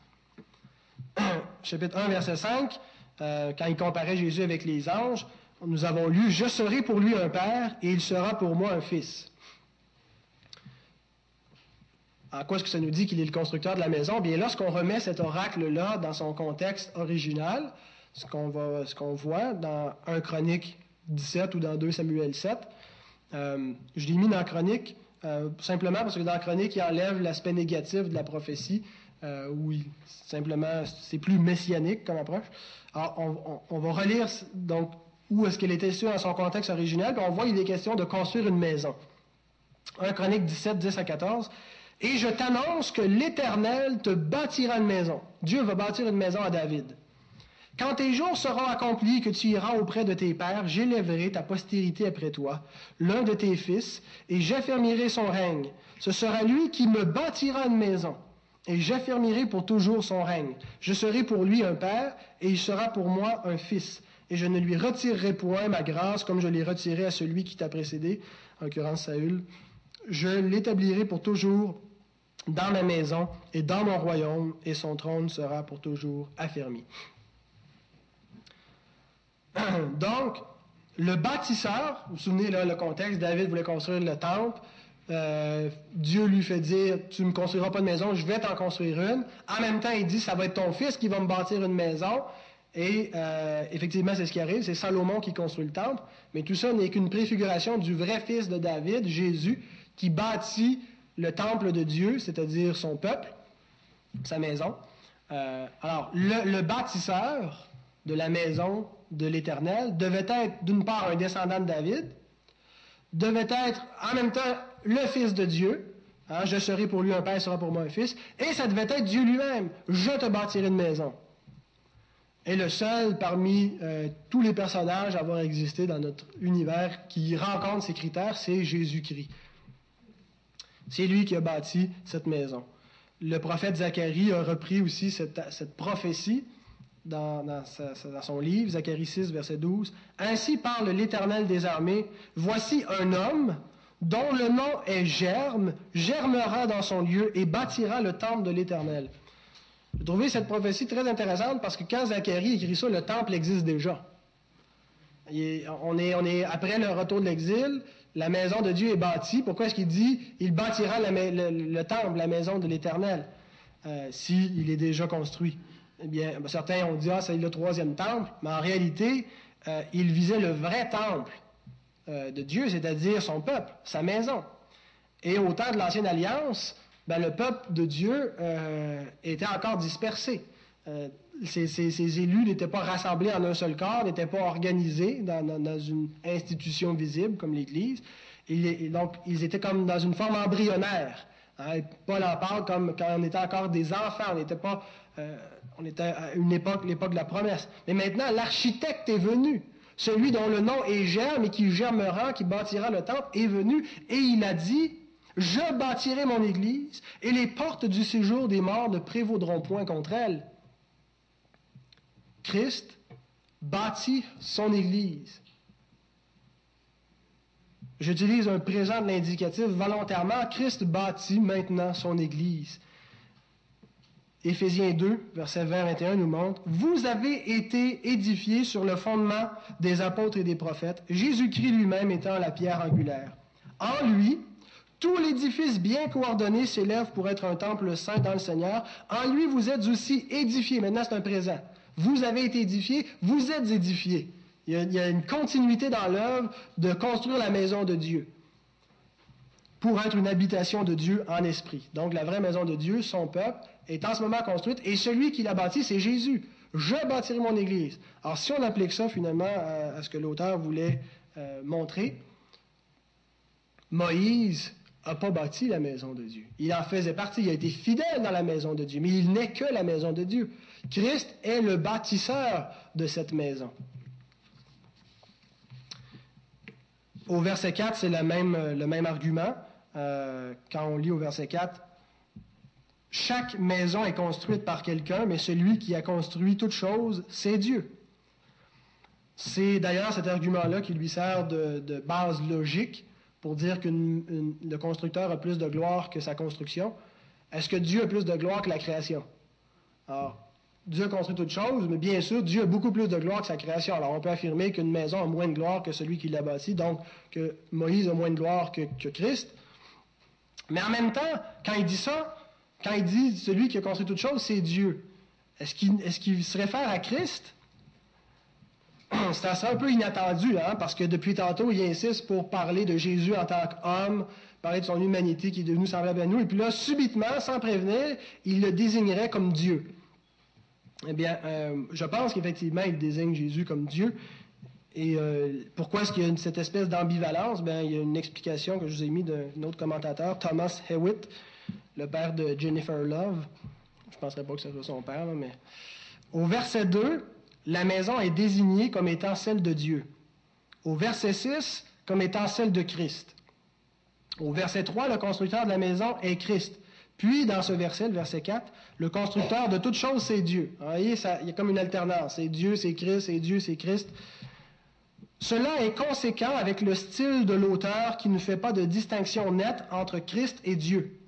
Chapitre 1, verset 5, euh, quand il comparait Jésus avec les anges, nous avons lu Je serai pour lui un père et il sera pour moi un fils. En quoi est-ce que ça nous dit qu'il est le constructeur de la maison? Bien, lorsqu'on remet cet oracle-là dans son contexte original, ce qu'on, ce qu'on voit dans 1 Chronique 17 ou dans 2 Samuel 7, euh, je l'ai mis dans Chronique euh, simplement parce que dans Chronique, il enlève l'aspect négatif de la prophétie, euh, où simplement c'est plus messianique comme approche. On, va relire donc où est-ce qu'elle était située dans son contexte original, puis on voit qu'il est question de construire une maison. 1 Chronique 17, 10 à 14. Et je t'annonce que l'Éternel te bâtira une maison. Dieu va bâtir une maison à David. Quand tes jours seront accomplis, que tu iras auprès de tes pères, j'élèverai ta postérité après toi, l'un de tes fils, et j'affermirai son règne. Ce sera lui qui me bâtira une maison, et j'affermirai pour toujours son règne. Je serai pour lui un père, et il sera pour moi un fils. Et je ne lui retirerai point ma grâce comme je l'ai retirée à celui qui t'a précédé, en l'occurrence Saül. Je l'établirai pour toujours dans ma maison et dans mon royaume, et son trône sera pour toujours affermi. Donc, le bâtisseur, vous vous souvenez là, le contexte, David voulait construire le temple. Euh, Dieu lui fait dire, tu ne me construiras pas de maison, je vais t'en construire une. En même temps, il dit, ça va être ton fils qui va me bâtir une maison. Et euh, effectivement, c'est ce qui arrive, c'est Salomon qui construit le temple. Mais tout ça n'est qu'une préfiguration du vrai fils de David, Jésus, qui bâtit le temple de Dieu, c'est-à-dire son peuple, sa maison. Euh, alors, le, bâtisseur de la maison de l'Éternel devait être d'une part un descendant de David, devait être en même temps le Fils de Dieu, hein, je serai pour lui un père, sera pour moi un fils, et ça devait être Dieu lui-même, je te bâtirai une maison. Et le seul parmi euh, tous les personnages à avoir existé dans notre univers qui rencontre ces critères, c'est Jésus-Christ. C'est lui qui a bâti cette maison. Le prophète Zacharie a repris aussi cette, prophétie dans, son livre, Zacharie 6, verset 12. Ainsi parle l'Éternel des armées. Voici un homme dont le nom est Germe, germera dans son lieu et bâtira le temple de l'Éternel. J'ai trouvé cette prophétie très intéressante parce que quand Zacharie écrit ça, le temple existe déjà. on, est, après le retour de l'exil, la maison de Dieu est bâtie. Pourquoi est-ce qu'il dit il bâtira le, temple, la maison de l'Éternel, euh, s'il est déjà construit? Eh bien, certains ont dit ah, c'est le troisième temple, mais en réalité, euh, il visait le vrai temple euh, de Dieu, c'est-à-dire son peuple, sa maison. Et au temps de l'Ancienne Alliance, ben, le peuple de Dieu était encore dispersé ces, élus n'étaient pas rassemblés en un seul corps, n'étaient pas organisés dans, une institution visible comme l'Église. Donc, ils étaient comme dans une forme embryonnaire. Hein. Paul en parle comme quand on était encore des enfants, on n'était pas, euh, on était à une époque, l'époque de la promesse. Mais maintenant, l'architecte est venu. Celui dont le nom est germe et qui germera, qui bâtira le temple, est venu et il a dit, je bâtirai mon Église et les portes du séjour des morts ne prévaudront point contre elle. Christ bâtit son Église. J'utilise un présent de l'indicatif volontairement. Christ bâtit maintenant son Église. Éphésiens 2, verset 20-21 nous montre, Vous avez été édifiés sur le fondement des apôtres et des prophètes, Jésus-Christ lui-même étant la pierre angulaire. En lui, tout l'édifice bien coordonné s'élève pour être un temple saint dans le Seigneur. En lui, vous êtes aussi édifiés. Maintenant, c'est un présent. Vous avez été édifiés, vous êtes édifiés. Il y, a, une continuité dans l'œuvre de construire la maison de Dieu pour être une habitation de Dieu en esprit. Donc la vraie maison de Dieu, son peuple, est en ce moment construite et celui qui l'a bâti, c'est Jésus. Je bâtirai mon Église. Alors si on applique ça finalement à, ce que l'auteur voulait euh, montrer, Moïse n'a pas bâti la maison de Dieu. Il en faisait partie, il a été fidèle dans la maison de Dieu, mais il n'est que la maison de Dieu. Christ est le bâtisseur de cette maison. Au verset 4, c'est même, le même argument. Euh, quand on lit au verset 4, chaque maison est construite par quelqu'un, mais celui qui a construit toute chose, c'est Dieu. C'est d'ailleurs cet argument-là qui lui sert de, base logique pour dire que le constructeur a plus de gloire que sa construction. Est-ce que Dieu a plus de gloire que la création? Alors, Dieu a construit toute chose, mais bien sûr, Dieu a beaucoup plus de gloire que sa création. Alors, on peut affirmer qu'une maison a moins de gloire que celui qui l'a bâtie, donc que Moïse a moins de gloire que, Christ. Mais en même temps, quand il dit ça, quand il dit celui qui a construit toute chose, c'est Dieu, est-ce qu'il se réfère à Christ? C'est un peu inattendu, hein, parce que depuis tantôt, il insiste pour parler de Jésus en tant qu'homme, parler de son humanité qui est devenue semblable à nous, et puis là, subitement, sans prévenir, il le désignerait comme Dieu. Eh bien, euh, je pense qu'effectivement, il désigne Jésus comme Dieu. Et euh, pourquoi est-ce qu'il y a cette espèce d'ambivalence? Bien, il y a une explication que je vous ai mis d'un autre commentateur, Thomas Hewitt, le père de Jennifer Love. Je ne penserais pas que ce soit son père, mais... Au verset 2, la maison est désignée comme étant celle de Dieu. Au verset 6, comme étant celle de Christ. Au verset 3, le constructeur de la maison est Christ. Puis, dans ce verset, le verset 4, le constructeur de toutes choses, c'est Dieu. Vous voyez, il y a comme une alternance. C'est Dieu, c'est Christ, c'est Dieu, c'est Christ. Cela est conséquent avec le style de l'auteur qui ne fait pas de distinction nette entre Christ et Dieu.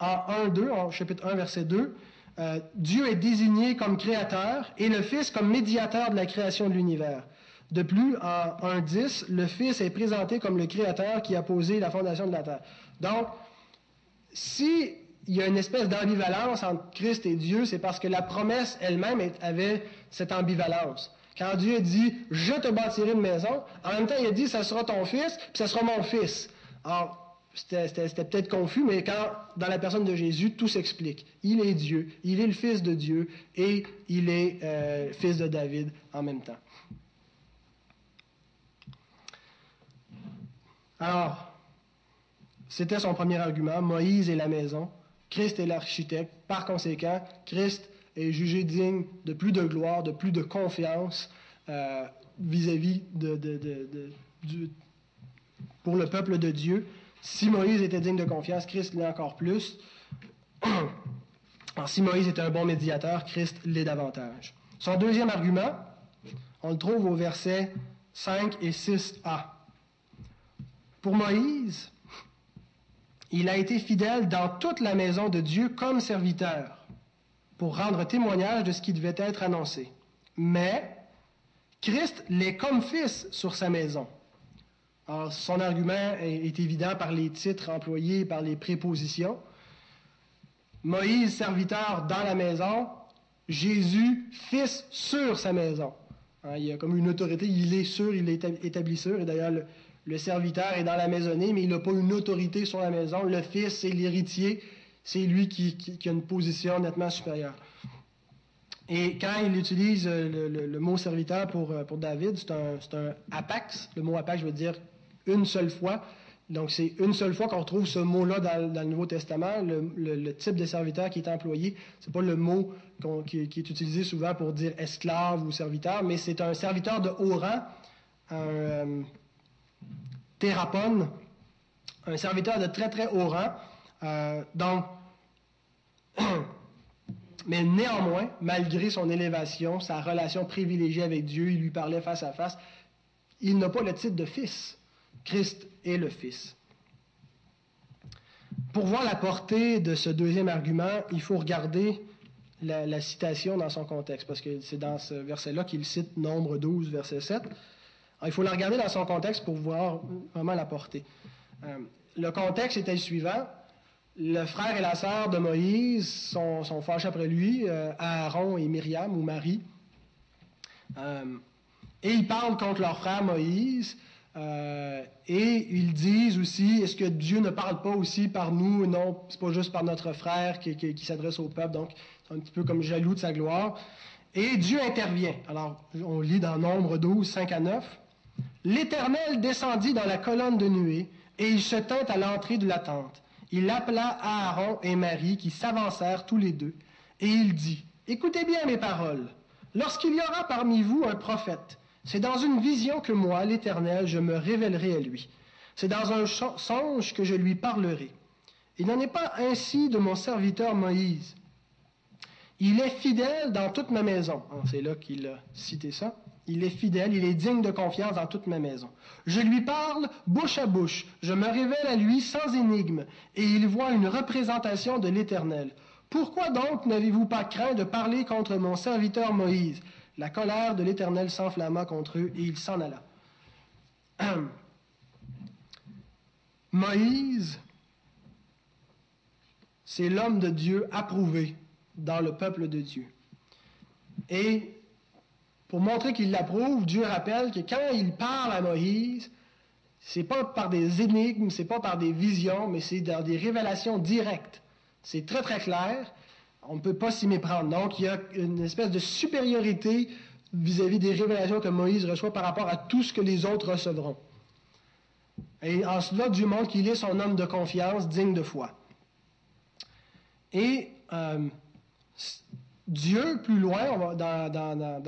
En 1, 2, en chapitre 1, verset 2, euh, Dieu est désigné comme créateur et le Fils comme médiateur de la création de l'univers. De plus, en 1, 10, le Fils est présenté comme le créateur qui a posé la fondation de la terre. Donc, si il y a une espèce d'ambivalence entre Christ et Dieu, c'est parce que la promesse elle-même avait cette ambivalence. Quand Dieu dit Je te bâtirai une maison, en même temps, il a dit Ça sera ton fils, puis ça sera mon fils. Alors, c'était peut-être confus, mais quand, dans la personne de Jésus, tout s'explique. Il est Dieu, il est le Fils de Dieu et il est euh, fils de David en même temps. Alors, c'était son premier argument, Moïse et la maison. Christ est l'architecte. Par conséquent, Christ est jugé digne de plus de gloire, de plus de confiance euh, vis-à-vis de, pour le peuple de Dieu. Si Moïse était digne de confiance, Christ l'est encore plus. Alors, si Moïse était un bon médiateur, Christ l'est davantage. Son deuxième argument, on le trouve au verset 5 et 6a. Pour Moïse, il a été fidèle dans toute la maison de Dieu comme serviteur pour rendre témoignage de ce qui devait être annoncé. Mais Christ l'est comme fils sur sa maison. Son argument est, évident par les titres employés, par les prépositions. Moïse, serviteur dans la maison, Jésus, fils sur sa maison. Hein, il y a comme une autorité, il est sûr, il est établi sûr. Et d'ailleurs, le serviteur est dans la maisonnée, mais il n'a pas une autorité sur la maison. Le fils, c'est l'héritier, c'est lui qui, a une position nettement supérieure. Et quand il utilise euh, le, mot serviteur pour, euh, pour David, c'est un, apax. Le mot apax veut dire une seule fois. Donc, c'est une seule fois qu'on retrouve ce mot-là dans, le Nouveau Testament. Le, type de serviteur qui est employé, c'est pas le mot qui, est utilisé souvent pour dire esclave ou serviteur, mais c'est un serviteur de haut rang, un, euh, thérapone, un serviteur de très très haut rang. Euh, donc, mais néanmoins, malgré son élévation, sa relation privilégiée avec Dieu, il lui parlait face à face, il n'a pas le titre de fils. Christ est le Fils. Pour voir la portée de ce deuxième argument, il faut regarder la, citation dans son contexte, parce que c'est dans ce verset-là qu'il cite Nombre 12, verset 7 il faut la regarder dans son contexte pour voir vraiment la portée. Euh, le contexte était le suivant. Le frère et la sœur de Moïse sont, sont fâchés après lui, euh, Aaron et Myriam, ou Marie. Euh, et ils parlent contre leur frère Moïse. et ils disent aussi, est-ce que Dieu ne parle pas aussi par nous? Non, c'est pas juste par notre frère qui, qui s'adresse au peuple. Donc, c'est un petit peu comme jaloux de sa gloire. Et Dieu intervient. Alors, on lit dans Nombre 12, 5 à 9. L'Éternel descendit dans la colonne de nuée, et il se tint à l'entrée de la tente. Il appela Aaron et Marie, qui s'avancèrent tous les deux, et il dit, Écoutez bien mes paroles. Lorsqu'il y aura parmi vous un prophète, c'est dans une vision que moi, l'Éternel, je me révélerai à lui. C'est dans un songe que je lui parlerai. Il n'en est pas ainsi de mon serviteur Moïse. Il est fidèle dans toute ma maison. Ah, c'est là qu'il a cité ça. Il est fidèle, il est digne de confiance dans toute ma maison. Je lui parle bouche à bouche, je me révèle à lui sans énigme, et il voit une représentation de l'Éternel. Pourquoi donc n'avez-vous pas craint de parler contre mon serviteur Moïse? La colère de l'Éternel s'enflamma contre eux, et il s'en alla. Moïse, c'est l'homme de Dieu approuvé dans le peuple de Dieu. Et pour montrer qu'il l'approuve, Dieu rappelle que quand il parle à Moïse, c'est pas par des énigmes, c'est pas par des visions, mais c'est dans des révélations directes. C'est très très clair. On ne peut pas s'y méprendre. Donc, il y a une espèce de supériorité vis-à-vis des révélations que Moïse reçoit par rapport à tout ce que les autres recevront. Et en cela, Dieu montre qu'il est son homme de confiance, digne de foi. Et euh, Dieu, plus loin, dans,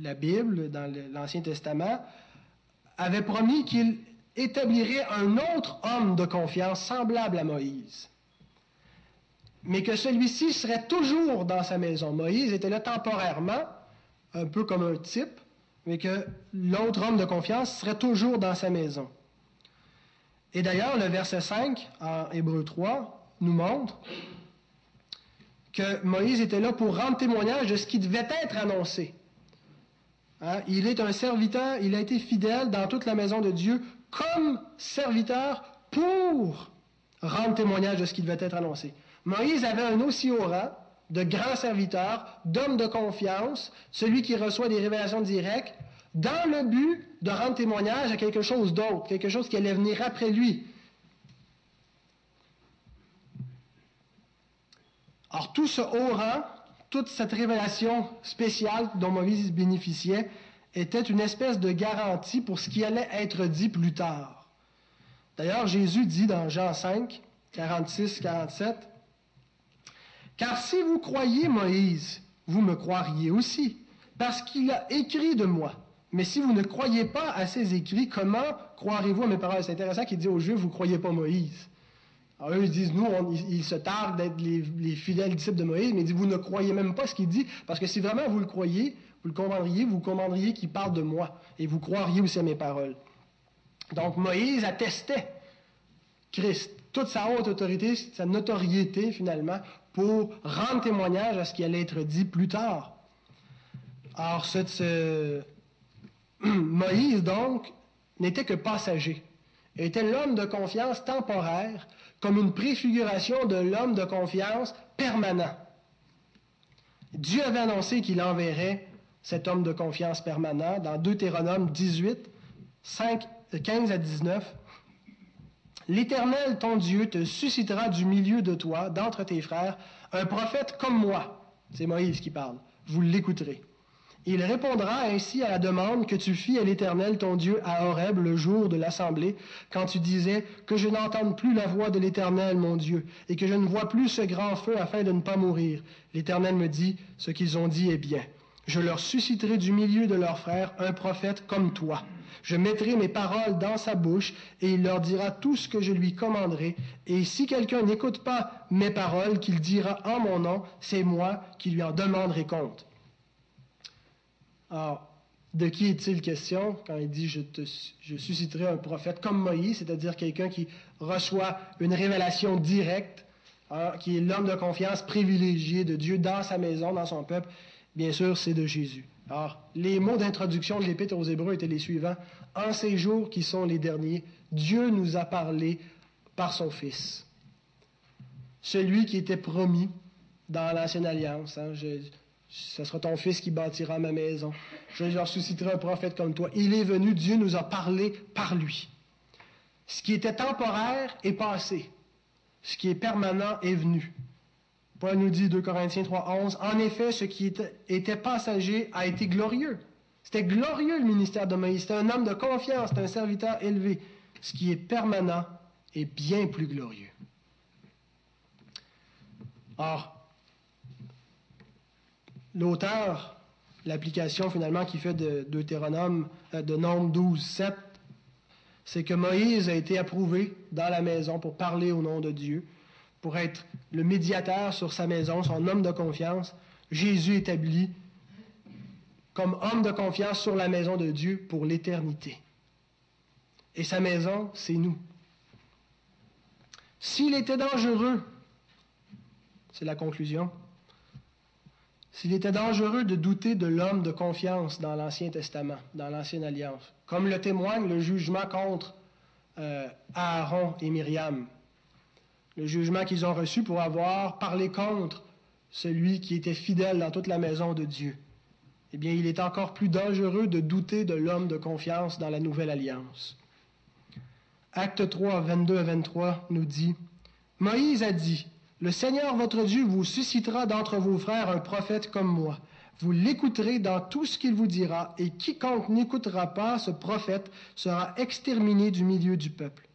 la Bible, dans l'Ancien Testament, avait promis qu'il établirait un autre homme de confiance semblable à Moïse. Mais que celui-ci serait toujours dans sa maison. Moïse était là temporairement, un peu comme un type, mais que l'autre homme de confiance serait toujours dans sa maison. Et d'ailleurs, le verset 5 en Hébreu 3 nous montre que Moïse était là pour rendre témoignage de ce qui devait être annoncé. Hein? Il est un serviteur, il a été fidèle dans toute la maison de Dieu comme serviteur pour rendre témoignage de ce qui devait être annoncé. Moïse avait un aussi haut rang de grand serviteur, d'homme de confiance, celui qui reçoit des révélations directes, dans le but de rendre témoignage à quelque chose d'autre, quelque chose qui allait venir après lui, Alors tout ce haut rang, toute cette révélation spéciale dont Moïse bénéficiait, était une espèce de garantie pour ce qui allait être dit plus tard. D'ailleurs, Jésus dit dans Jean 5, 46, 47, Car si vous croyez Moïse, vous me croiriez aussi, parce qu'il a écrit de moi. Mais si vous ne croyez pas à ses écrits, comment croirez-vous à mes paroles? C'est intéressant qu'il dit aux Juifs, vous ne croyez pas Moïse. Alors eux, ils disent, nous, ils, se targuent d'être les, fidèles disciples de Moïse, mais ils disent, vous ne croyez même pas ce qu'il dit, parce que si vraiment vous le croyez, vous le commanderiez, vous commanderiez qu'il parle de moi, et vous croiriez aussi à mes paroles. Donc Moïse attestait Christ, toute sa haute autorité, sa notoriété finalement, pour rendre témoignage à ce qui allait être dit plus tard. Alors, Moïse, donc, n'était que passager, était l'homme de confiance temporaire comme une préfiguration de l'homme de confiance permanent. Dieu avait annoncé qu'il enverrait cet homme de confiance permanent dans Deutéronome 18, 5, 15 à 19. L'Éternel, ton Dieu, te suscitera du milieu de toi, d'entre tes frères, un prophète comme moi. C'est Moïse qui parle. Vous l'écouterez. Il répondra ainsi à la demande que tu fis à l'Éternel ton Dieu à Horeb le jour de l'assemblée, quand tu disais que je n'entende plus la voix de l'Éternel mon Dieu, et que je ne vois plus ce grand feu afin de ne pas mourir. L'Éternel me dit, ce qu'ils ont dit est bien. Je leur susciterai du milieu de leurs frères un prophète comme toi. Je mettrai mes paroles dans sa bouche, et il leur dira tout ce que je lui commanderai. Et si quelqu'un n'écoute pas mes paroles qu'il dira en mon nom, c'est moi qui lui en demanderai compte. Alors, de qui est-il question quand il dit je, susciterai un prophète comme Moïse, c'est-à-dire quelqu'un qui reçoit une révélation directe, hein, qui est l'homme de confiance privilégié de Dieu dans sa maison, dans son peuple? Bien sûr, c'est de Jésus. Alors, les mots d'introduction de l'Épître aux Hébreux étaient les suivants. En ces jours qui sont les derniers, Dieu nous a parlé par son Fils. Celui qui était promis dans l'Ancienne Alliance. Hein, ce sera ton fils qui bâtira ma maison. Je leur susciterai un prophète comme toi. Il est venu, Dieu nous a parlé par lui. Ce qui était temporaire est passé. Ce qui est permanent est venu. Paul nous dit 2 Corinthiens 3, 11, En effet, ce qui était, passager a été glorieux. C'était glorieux le ministère de Moïse. C'était un homme de confiance, c'était un serviteur élevé. Ce qui est permanent est bien plus glorieux. Or, l'auteur, l'application finalement qui fait de Deutéronome, euh, de Nombre 12, 7, c'est que Moïse a été approuvé dans la maison pour parler au nom de Dieu. pour être le médiateur sur sa maison, son homme de confiance, Jésus établit comme homme de confiance sur la maison de Dieu pour l'éternité. Et sa maison, c'est nous. S'il était dangereux, c'est la conclusion, s'il était dangereux de douter de l'homme de confiance dans l'Ancien Testament, dans l'Ancienne Alliance, comme le témoigne le jugement contre euh, Aaron et Myriam, le jugement qu'ils ont reçu pour avoir parlé contre celui qui était fidèle dans toute la maison de Dieu, eh bien, il est encore plus dangereux de douter de l'homme de confiance dans la nouvelle alliance. Acte 3, 22 à 23 nous dit, Moïse a dit, le Seigneur votre Dieu vous suscitera d'entre vos frères un prophète comme moi. Vous l'écouterez dans tout ce qu'il vous dira, et quiconque n'écoutera pas ce prophète sera exterminé du milieu du peuple.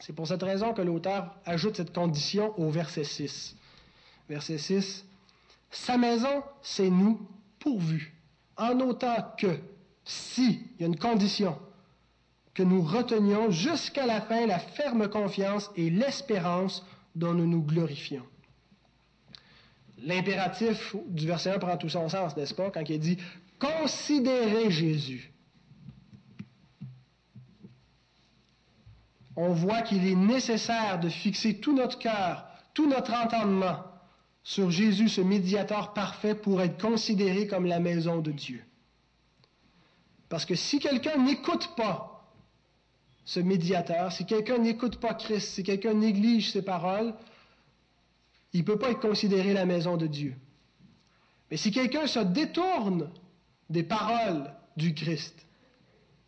C'est pour cette raison que l'auteur ajoute cette condition au verset 6. Verset 6. Sa maison, c'est nous, pourvu, en autant que, si, il y a une condition, que nous retenions jusqu'à la fin la ferme confiance et l'espérance dont nous nous glorifions. L'impératif du verset 1 prend tout son sens, n'est-ce pas, quand il dit Considérez Jésus. On voit qu'il est nécessaire de fixer tout notre cœur, tout notre entendement sur Jésus, ce médiateur parfait, pour être considéré comme la maison de Dieu. Parce que si quelqu'un n'écoute pas ce médiateur, si quelqu'un n'écoute pas Christ, si quelqu'un néglige ses paroles, il ne peut pas être considéré la maison de Dieu. Mais si quelqu'un se détourne des paroles du Christ,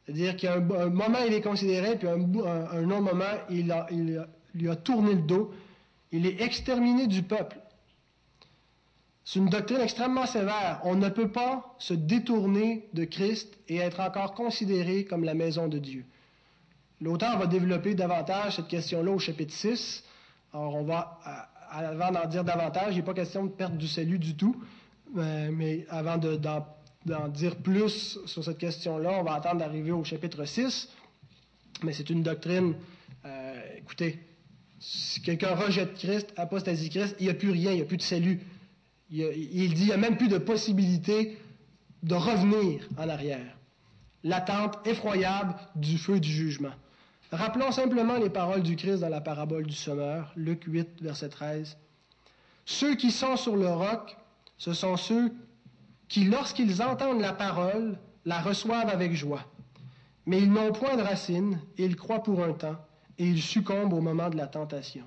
c'est-à-dire qu'à un, moment il est considéré, puis un, un, autre moment il, il lui a tourné le dos, il est exterminé du peuple. C'est une doctrine extrêmement sévère. On ne peut pas se détourner de Christ et être encore considéré comme la maison de Dieu. L'auteur va développer davantage cette question-là au chapitre 6. Alors, on va, avant d'en dire davantage, il n'est pas question de perdre du salut du tout, euh, mais avant d'en dire plus sur cette question-là, on va attendre d'arriver au chapitre 6. Mais c'est une doctrine, euh, écoutez, si quelqu'un rejette Christ, apostasie Christ, il n'y a plus rien, il n'y a plus de salut. Il, il dit qu'il n'y a même plus de possibilité de revenir en arrière. L'attente effroyable du feu du jugement. Rappelons simplement les paroles du Christ dans la parabole du semeur, Luc 8, verset 13. Ceux qui sont sur le roc, ce sont ceux qui, lorsqu'ils entendent la parole, la reçoivent avec joie. Mais ils n'ont point de racine, et ils croient pour un temps, et ils succombent au moment de la tentation.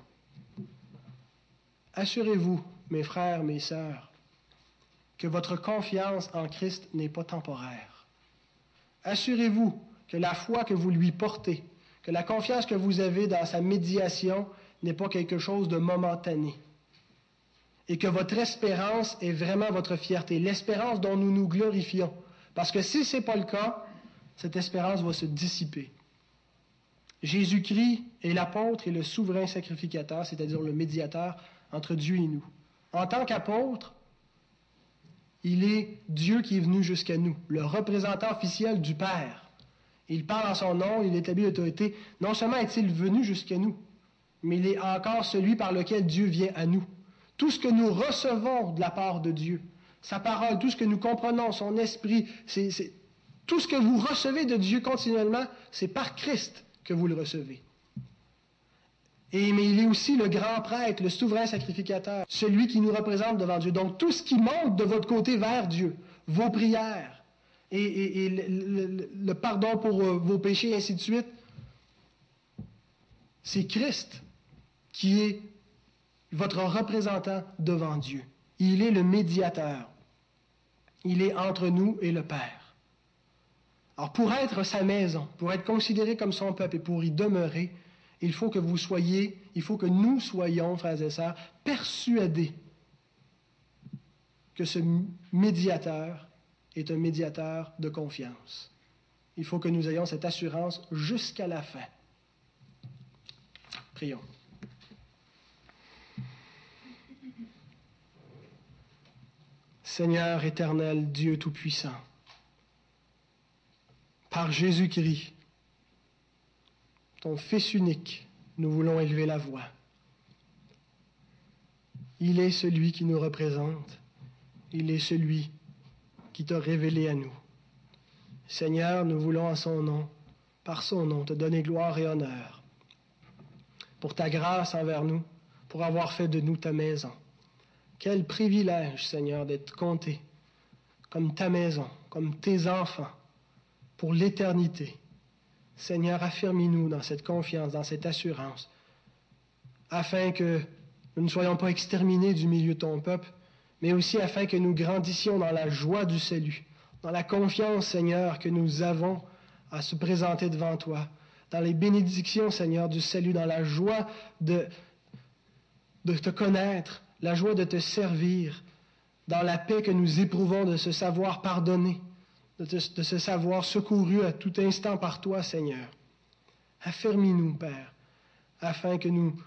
Assurez-vous, mes frères, mes sœurs, que votre confiance en Christ n'est pas temporaire. Assurez-vous que la foi que vous lui portez que la confiance que vous avez dans sa médiation n'est pas quelque chose de momentané. Et que votre espérance est vraiment votre fierté, l'espérance dont nous nous glorifions. Parce que si ce n'est pas le cas, cette espérance va se dissiper. Jésus-Christ est l'apôtre et le souverain sacrificateur, c'est-à-dire le médiateur entre Dieu et nous. En tant qu'apôtre, il est Dieu qui est venu jusqu'à nous, le représentant officiel du Père. Il parle en son nom, il établit l'autorité. Non seulement est-il venu jusqu'à nous, mais il est encore celui par lequel Dieu vient à nous. Tout ce que nous recevons de la part de Dieu, sa parole, tout ce que nous comprenons, son esprit, tout ce que vous recevez de Dieu continuellement, c'est par Christ que vous le recevez. Et, mais il est aussi le grand prêtre, le souverain sacrificateur, celui qui nous représente devant Dieu. Donc tout ce qui monte de votre côté vers Dieu, vos prières, et, le, pardon pour euh, vos péchés, et ainsi de suite. C'est Christ qui est votre représentant devant Dieu. Il est le médiateur. Il est entre nous et le Père. Alors pour être sa maison, pour être considéré comme son peuple et pour y demeurer, il faut que vous soyez, il faut que nous soyons, frères et sœurs, persuadés que ce médiateur est un médiateur de confiance. Il faut que nous ayons cette assurance jusqu'à la fin. Prions. Seigneur éternel, Dieu Tout-Puissant, par Jésus-Christ, ton Fils unique, nous voulons élever la voix. Il est celui qui nous représente. Il est celui qui t'a révélé à nous. Seigneur, nous voulons en son nom, par son nom, te donner gloire et honneur pour ta grâce envers nous, pour avoir fait de nous ta maison. Quel privilège, Seigneur, d'être compté comme ta maison, comme tes enfants, pour l'éternité. Seigneur, affirme-nous dans cette confiance, dans cette assurance, afin que nous ne soyons pas exterminés du milieu de ton peuple, mais aussi afin que nous grandissions dans la joie du salut, dans la confiance, Seigneur, que nous avons à se présenter devant toi, dans les bénédictions, Seigneur, du salut, dans la joie de, de te connaître, la joie de te servir, dans la paix que nous éprouvons de se savoir pardonner, de, se savoir secouru à tout instant par toi, Seigneur. Affermis-nous, Père, afin que nous,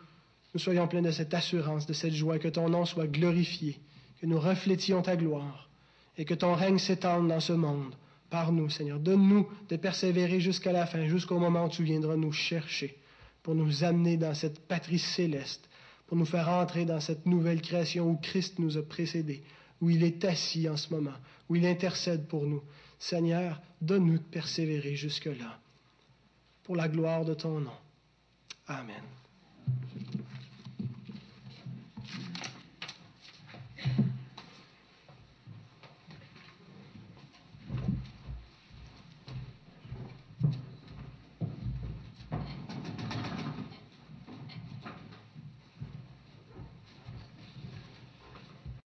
nous soyons pleins de cette assurance, de cette joie, que ton nom soit glorifié, que nous reflétions ta gloire et que ton règne s'étende dans ce monde par nous, Seigneur. Donne-nous de persévérer jusqu'à la fin, jusqu'au moment où tu viendras nous chercher pour nous amener dans cette patrie céleste, pour nous faire entrer dans cette nouvelle création où Christ nous a précédés, où il est assis en ce moment, où il intercède pour nous. Seigneur, donne-nous de persévérer jusque-là, pour la gloire de ton nom. Amen.